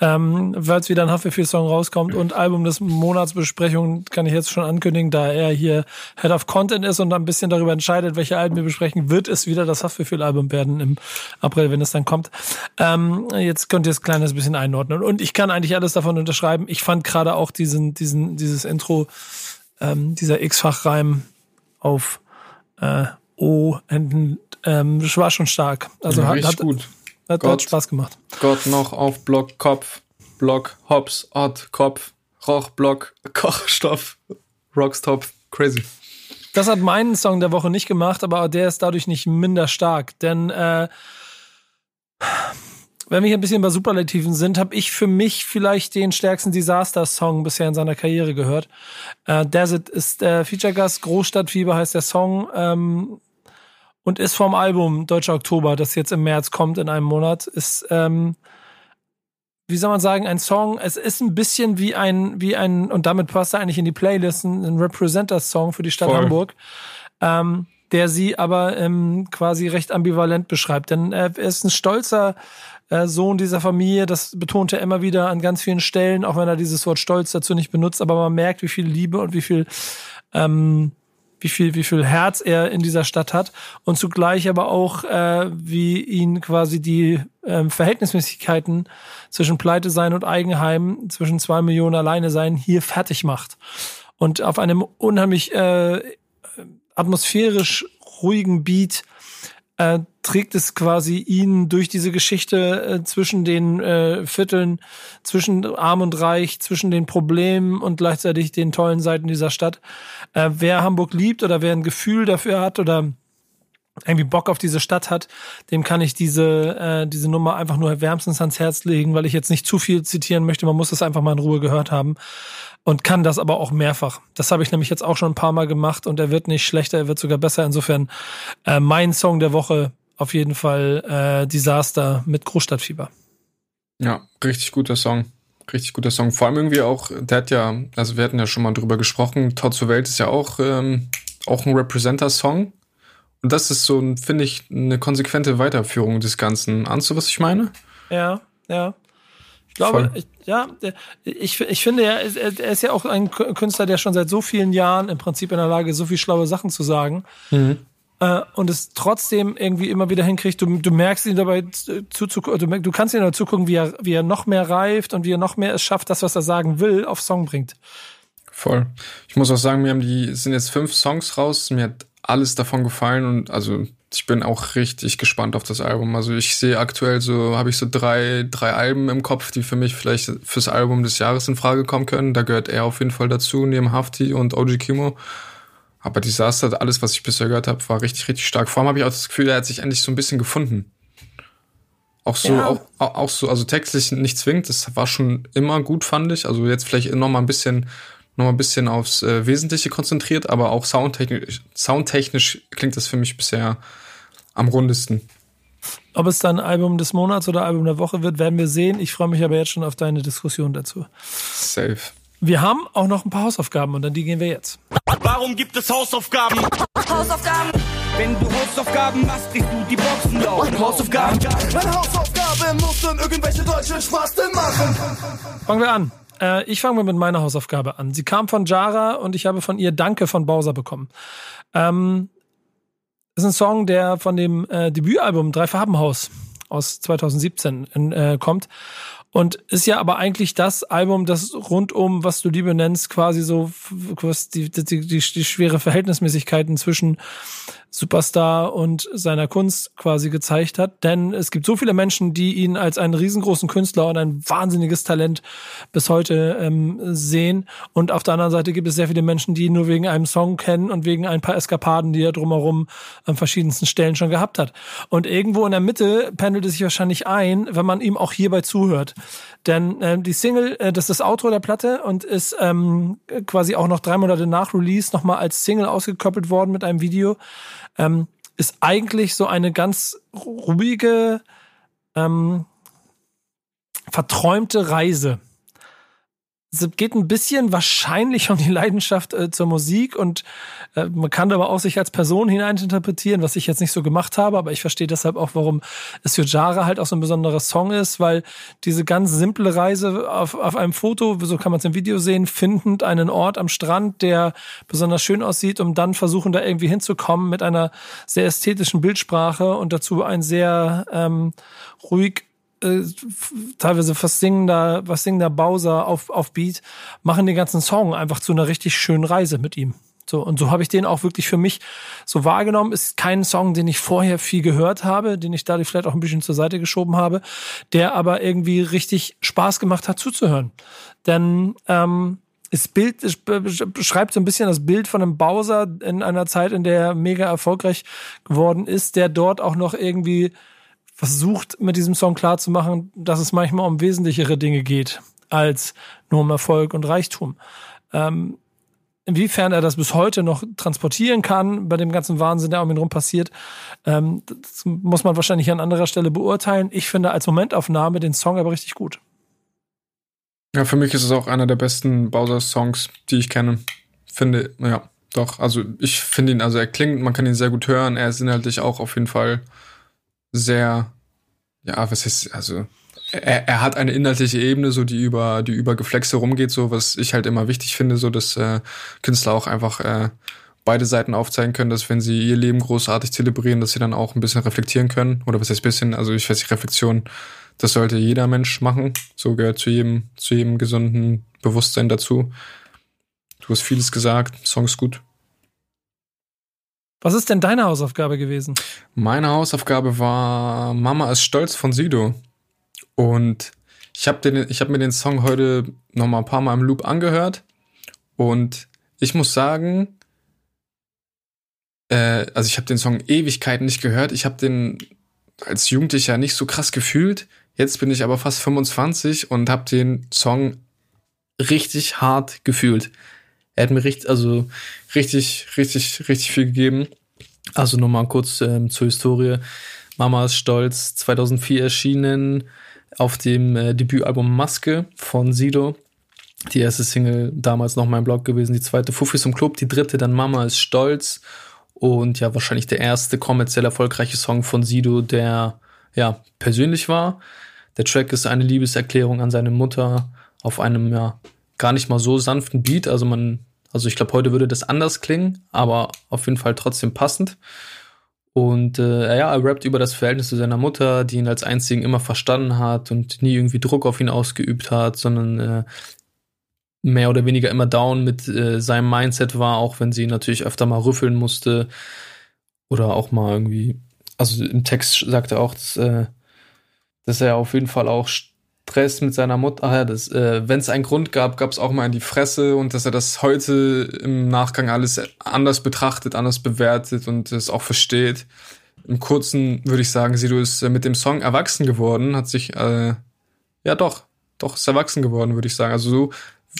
Ähm, Weil wieder ein Haftbefehl-Song rauskommt und Album des Monatsbesprechung kann ich jetzt schon ankündigen, da er hier Head of Content ist und ein bisschen darüber entscheidet, welche Alben wir besprechen, wird es wieder das Haftbefehl-Album werden im April, wenn es dann kommt. Ähm, jetzt könnt ihr es kleines bisschen einordnen. Und ich kann eigentlich alles davon unterschreiben. Ich fand gerade auch diesen, diesen, dieses Intro, ähm, dieser X-Fach-Reim auf Äh, oh, und, ähm, das war schon stark. Also Ja, hat, hat, gut. Hat, Gott. hat Spaß gemacht. Gott noch auf Block, Kopf, Block, Hops, Ort, Kopf, Roch, Block, Kochstoff, Rockstop, crazy. Das hat meinen Song der Woche nicht gemacht, aber der ist dadurch nicht minder stark. Denn äh, wenn wir hier ein bisschen bei Superlativen sind, habe ich für mich vielleicht den stärksten Disaster-Song bisher in seiner Karriere gehört. Äh, Desert ist der Feature-Gast, Großstadtfieber heißt der Song ähm, und ist vom Album Deutscher Oktober, das jetzt im März kommt in einem Monat. Ist ähm, wie soll man sagen, ein Song, es ist ein bisschen wie ein, wie ein, und damit passt er eigentlich in die Playlist, ein, Representer-Song für die Stadt Voll. Hamburg, ähm, der sie aber ähm, quasi recht ambivalent beschreibt. Denn er ist ein stolzer äh, Sohn dieser Familie, das betont er immer wieder an ganz vielen Stellen, auch wenn er dieses Wort Stolz dazu nicht benutzt, aber man merkt, wie viel Liebe und wie viel ähm, wie viel, wie viel Herz er in dieser Stadt hat und zugleich aber auch, äh, wie ihn quasi die ähm, Verhältnismäßigkeiten zwischen Pleite sein und Eigenheim, zwischen zwei Millionen alleine sein, hier fertig macht. Und auf einem unheimlich äh, atmosphärisch ruhigen Beat äh, trägt es quasi ihn durch diese Geschichte äh, zwischen den äh, Vierteln, zwischen Arm und Reich, zwischen den Problemen und gleichzeitig den tollen Seiten dieser Stadt. Äh, wer Hamburg liebt oder wer ein Gefühl dafür hat oder irgendwie Bock auf diese Stadt hat, dem kann ich diese, äh, diese Nummer einfach nur wärmstens ans Herz legen, weil ich jetzt nicht zu viel zitieren möchte. Man muss das einfach mal in Ruhe gehört haben und kann das aber auch mehrfach. Das habe ich nämlich jetzt auch schon ein paar Mal gemacht und er wird nicht schlechter, er wird sogar besser. Insofern äh, mein Song der Woche auf jeden Fall äh, Disaster mit Großstadtfieber. Ja, richtig guter Song. Richtig guter Song. Vor allem irgendwie auch, der hat ja, also wir hatten ja schon mal drüber gesprochen, Tod zur Welt ist ja auch, ähm, auch ein Representer-Song. Und das ist so, finde ich, eine konsequente Weiterführung des Ganzen. Ahnst du, was ich meine? Ja, ja. Ich glaube, ich, ja, ich, ich finde, er ist, er ist ja auch ein Künstler, der schon seit so vielen Jahren im Prinzip in der Lage ist, so viel schlaue Sachen zu sagen. Äh, und es trotzdem irgendwie immer wieder hinkriegt. Du, du merkst ihn dabei zuzugucken, du, merk- du kannst ihn dabei zugucken, wie er, wie er noch mehr reift und wie er noch mehr es schafft, das, was er sagen will, auf Song bringt. Voll. Ich muss auch sagen, mir haben die, es sind jetzt fünf Songs raus. Mir hat alles davon gefallen und also ich bin auch richtig gespannt auf das Album. Also ich sehe aktuell so, habe ich so drei, drei Alben im Kopf, die für mich vielleicht fürs Album des Jahres in Frage kommen können. Da gehört er auf jeden Fall dazu, neben Hafti und OG Kimo. Aber Disaster, alles, was ich bisher gehört habe, war richtig, richtig stark. Vor allem habe ich auch das Gefühl, er hat sich endlich so ein bisschen gefunden. Auch so, Ja. auch, auch so, also textlich nicht zwingend, das war schon immer gut, fand ich. Also jetzt vielleicht noch mal ein bisschen, noch mal ein bisschen aufs äh, Wesentliche konzentriert, aber auch soundtechnisch, soundtechnisch klingt das für mich bisher am rundesten. Ob es dann Album des Monats oder Album der Woche wird, werden wir sehen. Ich freue mich aber jetzt schon auf deine Diskussion dazu. Safe. Wir haben auch noch ein paar Hausaufgaben und an die gehen wir jetzt. Warum gibt es Hausaufgaben? Hausaufgaben, Wenn du Hausaufgaben machst, kriegst du die Boxen laut. Hausaufgaben. Meine Hausaufgabe muss dann irgendwelche deutschen Spasten machen. Fangen wir an. Äh, ich fange mal mit meiner Hausaufgabe an. Sie kam von Jara und ich habe von ihr Danke von Bowser bekommen. Ähm, ist ein Song, der von dem äh, Debütalbum Drei Farbenhaus aus 2017 in, äh, kommt. Und ist ja aber eigentlich das Album, das rund um, was du Liebe nennst, quasi so, was die, die, die, die schwere Verhältnismäßigkeiten zwischen Superstar und seiner Kunst quasi gezeigt hat. Denn es gibt so viele Menschen, die ihn als einen riesengroßen Künstler und ein wahnsinniges Talent bis heute ähm, sehen. Und auf der anderen Seite gibt es sehr viele Menschen, die ihn nur wegen einem Song kennen und wegen ein paar Eskapaden, die er drumherum an verschiedensten Stellen schon gehabt hat. Und irgendwo in der Mitte pendelt es sich wahrscheinlich ein, wenn man ihm auch hierbei zuhört. Denn ähm, die Single, äh, das ist das Outro der Platte und ist ähm, quasi auch noch drei Monate nach Release nochmal als Single ausgekoppelt worden mit einem Video ähm, ist eigentlich so eine ganz ruhige, ähm, verträumte Reise. Es geht ein bisschen wahrscheinlich um die Leidenschaft äh, zur Musik und äh, man kann aber auch sich als Person hineininterpretieren, was ich jetzt nicht so gemacht habe, aber ich verstehe deshalb auch, warum es für Jara halt auch so ein besonderer Song ist, weil diese ganz simple Reise auf, auf einem Foto, so kann man es im Video sehen, findend einen Ort am Strand, der besonders schön aussieht, um dann versuchen, da irgendwie hinzukommen mit einer sehr ästhetischen Bildsprache und dazu ein sehr ähm, ruhig äh, teilweise fast singender, was singender Bowser auf, auf Beat, machen den ganzen Song einfach zu einer richtig schönen Reise mit ihm. So, und so habe ich den auch wirklich für mich so wahrgenommen. Ist kein Song, den ich vorher viel gehört habe, den ich dadurch vielleicht auch ein bisschen zur Seite geschoben habe, der aber irgendwie richtig Spaß gemacht hat zuzuhören. Denn ähm, es Bild es beschreibt so ein bisschen das Bild von einem Bowser in einer Zeit, in der er mega erfolgreich geworden ist, der dort auch noch irgendwie versucht, mit diesem Song klarzumachen, dass es manchmal um wesentlichere Dinge geht als nur um Erfolg und Reichtum. Ähm, inwiefern er das bis heute noch transportieren kann, bei dem ganzen Wahnsinn, der um ihn rum passiert, ähm, das muss man wahrscheinlich an anderer Stelle beurteilen. Ich finde als Momentaufnahme den Song aber richtig gut. Ja, für mich ist es auch einer der besten Bowser-Songs, die ich kenne. Finde, ja, doch. Also ich finde ihn, also er klingt, man kann ihn sehr gut hören. Er ist inhaltlich auch auf jeden Fall sehr, ja, was ist, also er, er hat eine inhaltliche Ebene, so die über die über Geflexe rumgeht, so was ich halt immer wichtig finde, so dass äh, Künstler auch einfach äh, beide Seiten aufzeigen können, dass wenn sie ihr Leben großartig zelebrieren, dass sie dann auch ein bisschen reflektieren können oder was heißt bisschen, also ich weiß nicht Reflexion, das sollte jeder Mensch machen, so gehört zu jedem zu jedem gesunden Bewusstsein dazu. Du hast vieles gesagt, Song ist gut. Was ist denn deine Hausaufgabe gewesen? Meine Hausaufgabe war Mama ist stolz von Sido. Und ich habe habe mir den Song heute noch mal ein paar Mal im Loop angehört und ich muss sagen, äh, also ich habe den Song Ewigkeiten nicht gehört. Ich habe den als Jugendlicher nicht so krass gefühlt. Jetzt bin ich aber fast 25 und habe den Song richtig hart gefühlt. Er hat mir richtig, also richtig, richtig, richtig viel gegeben. Also nochmal kurz ähm, zur Historie. Mama ist stolz, 2004 erschienen auf dem äh, Debütalbum Maske von Sido. Die erste Single damals noch mein Blog gewesen, die zweite Fuffis im Club, die dritte dann Mama ist stolz und ja wahrscheinlich der erste kommerziell erfolgreiche Song von Sido, der ja persönlich war. Der Track ist eine Liebeserklärung an seine Mutter auf einem ja gar nicht mal so sanften Beat, also man also ich glaube heute würde das anders klingen, aber auf jeden Fall trotzdem passend. Und äh, ja, er rappt über das Verhältnis zu seiner Mutter, die ihn als einzigen immer verstanden hat und nie irgendwie Druck auf ihn ausgeübt hat, sondern äh, mehr oder weniger immer down mit äh, seinem Mindset war, auch wenn sie natürlich öfter mal rüffeln musste oder auch mal irgendwie, also im Text sagt er auch, dass, äh, dass er auf jeden Fall auch Stress mit seiner Mutter. Ach ja, äh, wenn es einen Grund gab, gab es auch mal in die Fresse und dass er das heute im Nachgang alles anders betrachtet, anders bewertet und es auch versteht. Im Kurzen würde ich sagen, Sido ist äh, mit dem Song erwachsen geworden, hat sich, äh, ja doch, doch ist erwachsen geworden, würde ich sagen. Also so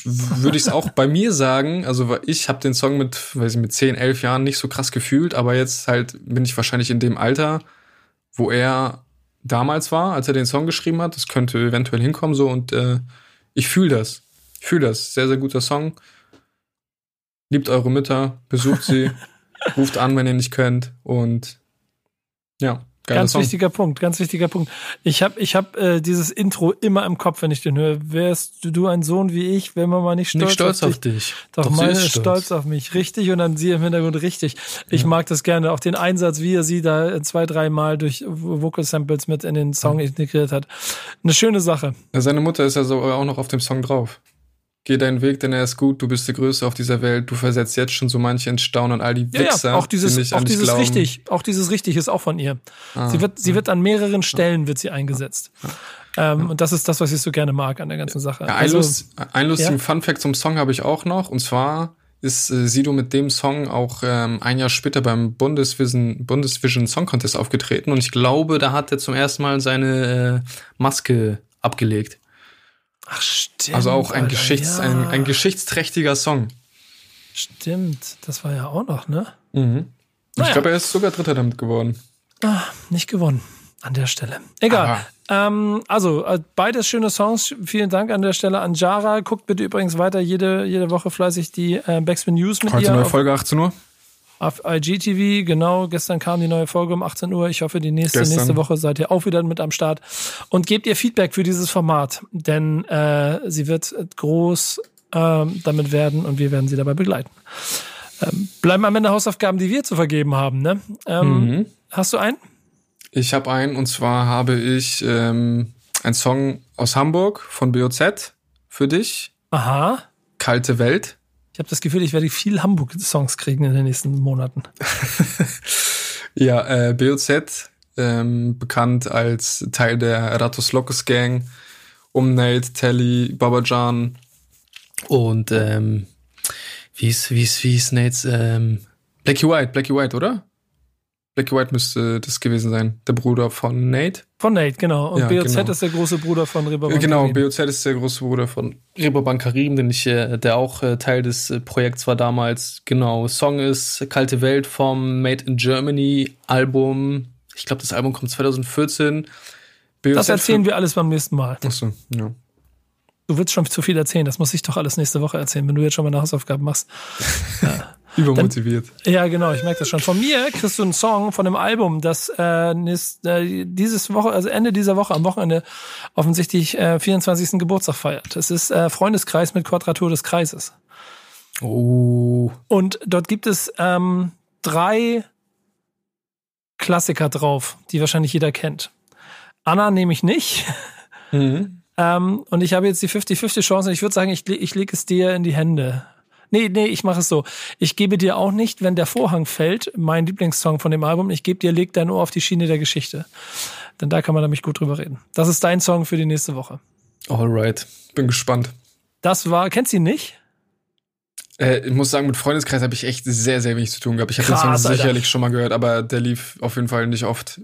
würde ich es auch bei mir sagen. Also ich habe den Song mit, weiß ich, mit 10, 11 Jahren nicht so krass gefühlt, aber jetzt halt bin ich wahrscheinlich in dem Alter, wo er damals war, als er den Song geschrieben hat. Das könnte eventuell hinkommen so und äh, ich fühle das. Ich fühle das. Sehr, sehr guter Song. Liebt eure Mütter, besucht sie, <laughs> ruft an, wenn ihr nicht könnt und ja. Ganz Song. wichtiger Punkt, ganz wichtiger Punkt. Ich habe ich hab, äh, dieses Intro immer im Kopf, wenn ich den höre. Wärst du ein Sohn wie ich, wenn man mal nicht stolz, nicht stolz auf, dich. dich. Doch, Doch meine ist stolz. stolz. auf mich. Richtig und dann sie im Hintergrund richtig. Ich ja. mag das gerne. Auch den Einsatz, wie er sie da zwei, drei Mal durch Vocal Samples mit in den Song ja. integriert hat. Eine schöne Sache. Seine Mutter ist ja so auch noch auf dem Song drauf. Geh deinen Weg, denn er ist gut, du bist der Größte auf dieser Welt, du versetzt jetzt schon so manche in Staunen und all die Wichser, ja, ja. auch dieses, die nicht auch dieses glauben. richtig, auch dieses richtig ist auch von ihr. Ah, sie wird, sie wird an mehreren Stellen wird sie eingesetzt. Ähm, und das ist das, was ich so gerne mag an der ganzen Sache. Ja, ein, also, Lust, ein lustigen Funfact zum Song habe ich auch noch, und zwar ist äh, Sido mit dem Song auch ähm, ein Jahr später beim Bundesvision, Bundesvision Song Contest aufgetreten und ich glaube, da hat er zum ersten Mal seine äh, Maske abgelegt. Ach, stimmt. Also auch ein, Alter, Geschichts-, ja. ein, ein geschichtsträchtiger Song. Stimmt, das war ja auch noch, ne? Mhm. Naja. Ich glaube, er ist sogar Dritter damit geworden. Ah, nicht gewonnen an der Stelle. Egal. Ähm, also, äh, beides schöne Songs. Vielen Dank an der Stelle an Jara. Guckt bitte übrigens weiter jede, jede Woche fleißig die äh, Backspin News mit Heute ihr. Heute neue Folge 18 Uhr. Auf IGTV, genau. Gestern kam die neue Folge um 18 Uhr. Ich hoffe, die nächste, nächste Woche seid ihr auch wieder mit am Start. Und gebt ihr Feedback für dieses Format, denn äh, sie wird groß ähm, damit werden und wir werden sie dabei begleiten. Ähm, bleiben am Ende Hausaufgaben, die wir zu vergeben haben. Ne? Ähm, mhm. Hast du einen? Ich habe einen und zwar habe ich ähm, einen Song aus Hamburg von BOZ für dich. Aha. Kalte Welt. Ich habe das Gefühl, ich werde viel Hamburg-Songs kriegen in den nächsten Monaten. <laughs> ja, äh, BOZ, ähm, bekannt als Teil der Ratos Locus Gang, um Nate, Telly, Babajan und ähm, wie ist, wie ist, wie ist Nates, ähm, Blackie White, Blackie White, oder? Blackie White müsste das gewesen sein, der Bruder von Nate. Von Nate, genau. Und Ja, BOZ genau. ist der große Bruder von Reeperbahn. Genau, Karim. BOZ ist der große Bruder von Reeperbahn Karim, den ich, äh, der auch äh, Teil des äh, Projekts war damals. Genau, Song ist Kalte Welt vom Made in Germany Album. Ich glaube, das Album kommt 2014. BOZ Das erzählen wir alles beim nächsten Mal. Achso, ja. Du willst schon zu viel erzählen. Das muss ich doch alles nächste Woche erzählen, wenn du jetzt schon mal eine Hausaufgaben machst. <laughs> Übermotiviert. Ja, genau, ich merke das schon. Von mir kriegst du einen Song von dem Album, das äh, äh, dieses Woche, also Ende dieser Woche, am Wochenende offensichtlich äh, 24. Geburtstag feiert. Es ist äh, Freundeskreis mit Quadratur des Kreises. Oh. Und dort gibt es ähm, drei Klassiker drauf, die wahrscheinlich jeder kennt. Anna nehme ich nicht. Mhm. <laughs> Ähm, und ich habe jetzt die 50-50 Chance. Ich würde sagen, ich, ich lege es dir in die Hände. Nee, nee, ich mache es so. Ich gebe dir auch nicht, wenn der Vorhang fällt, mein Lieblingssong von dem Album, ich gebe dir, leg dein Ohr auf die Schiene der Geschichte. Denn da kann man nämlich gut drüber reden. Das ist dein Song für die nächste Woche. Alright. Bin gespannt. Das war, kennst du ihn nicht? Äh, ich muss sagen, mit Freundeskreis habe ich echt sehr, sehr wenig zu tun gehabt. Ich habe den Song Alter. sicherlich schon mal gehört, aber der lief auf jeden Fall nicht oft.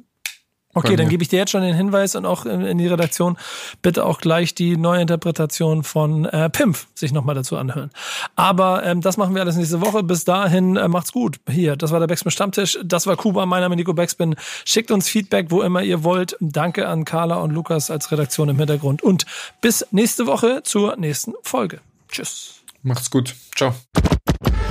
Okay, dann gebe ich dir jetzt schon den Hinweis und auch in, die Redaktion bitte auch gleich die Neuinterpretation von äh, Pimp sich nochmal dazu anhören. Aber ähm, das machen wir alles nächste Woche. Bis dahin äh, macht's gut. Hier, das war der Backspin Stammtisch. Das war Kuba. Mein Name ist Nico Backspin. Schickt uns Feedback, wo immer ihr wollt. Danke an Carla und Lukas als Redaktion im Hintergrund. Und bis nächste Woche zur nächsten Folge. Tschüss. Macht's gut. Ciao.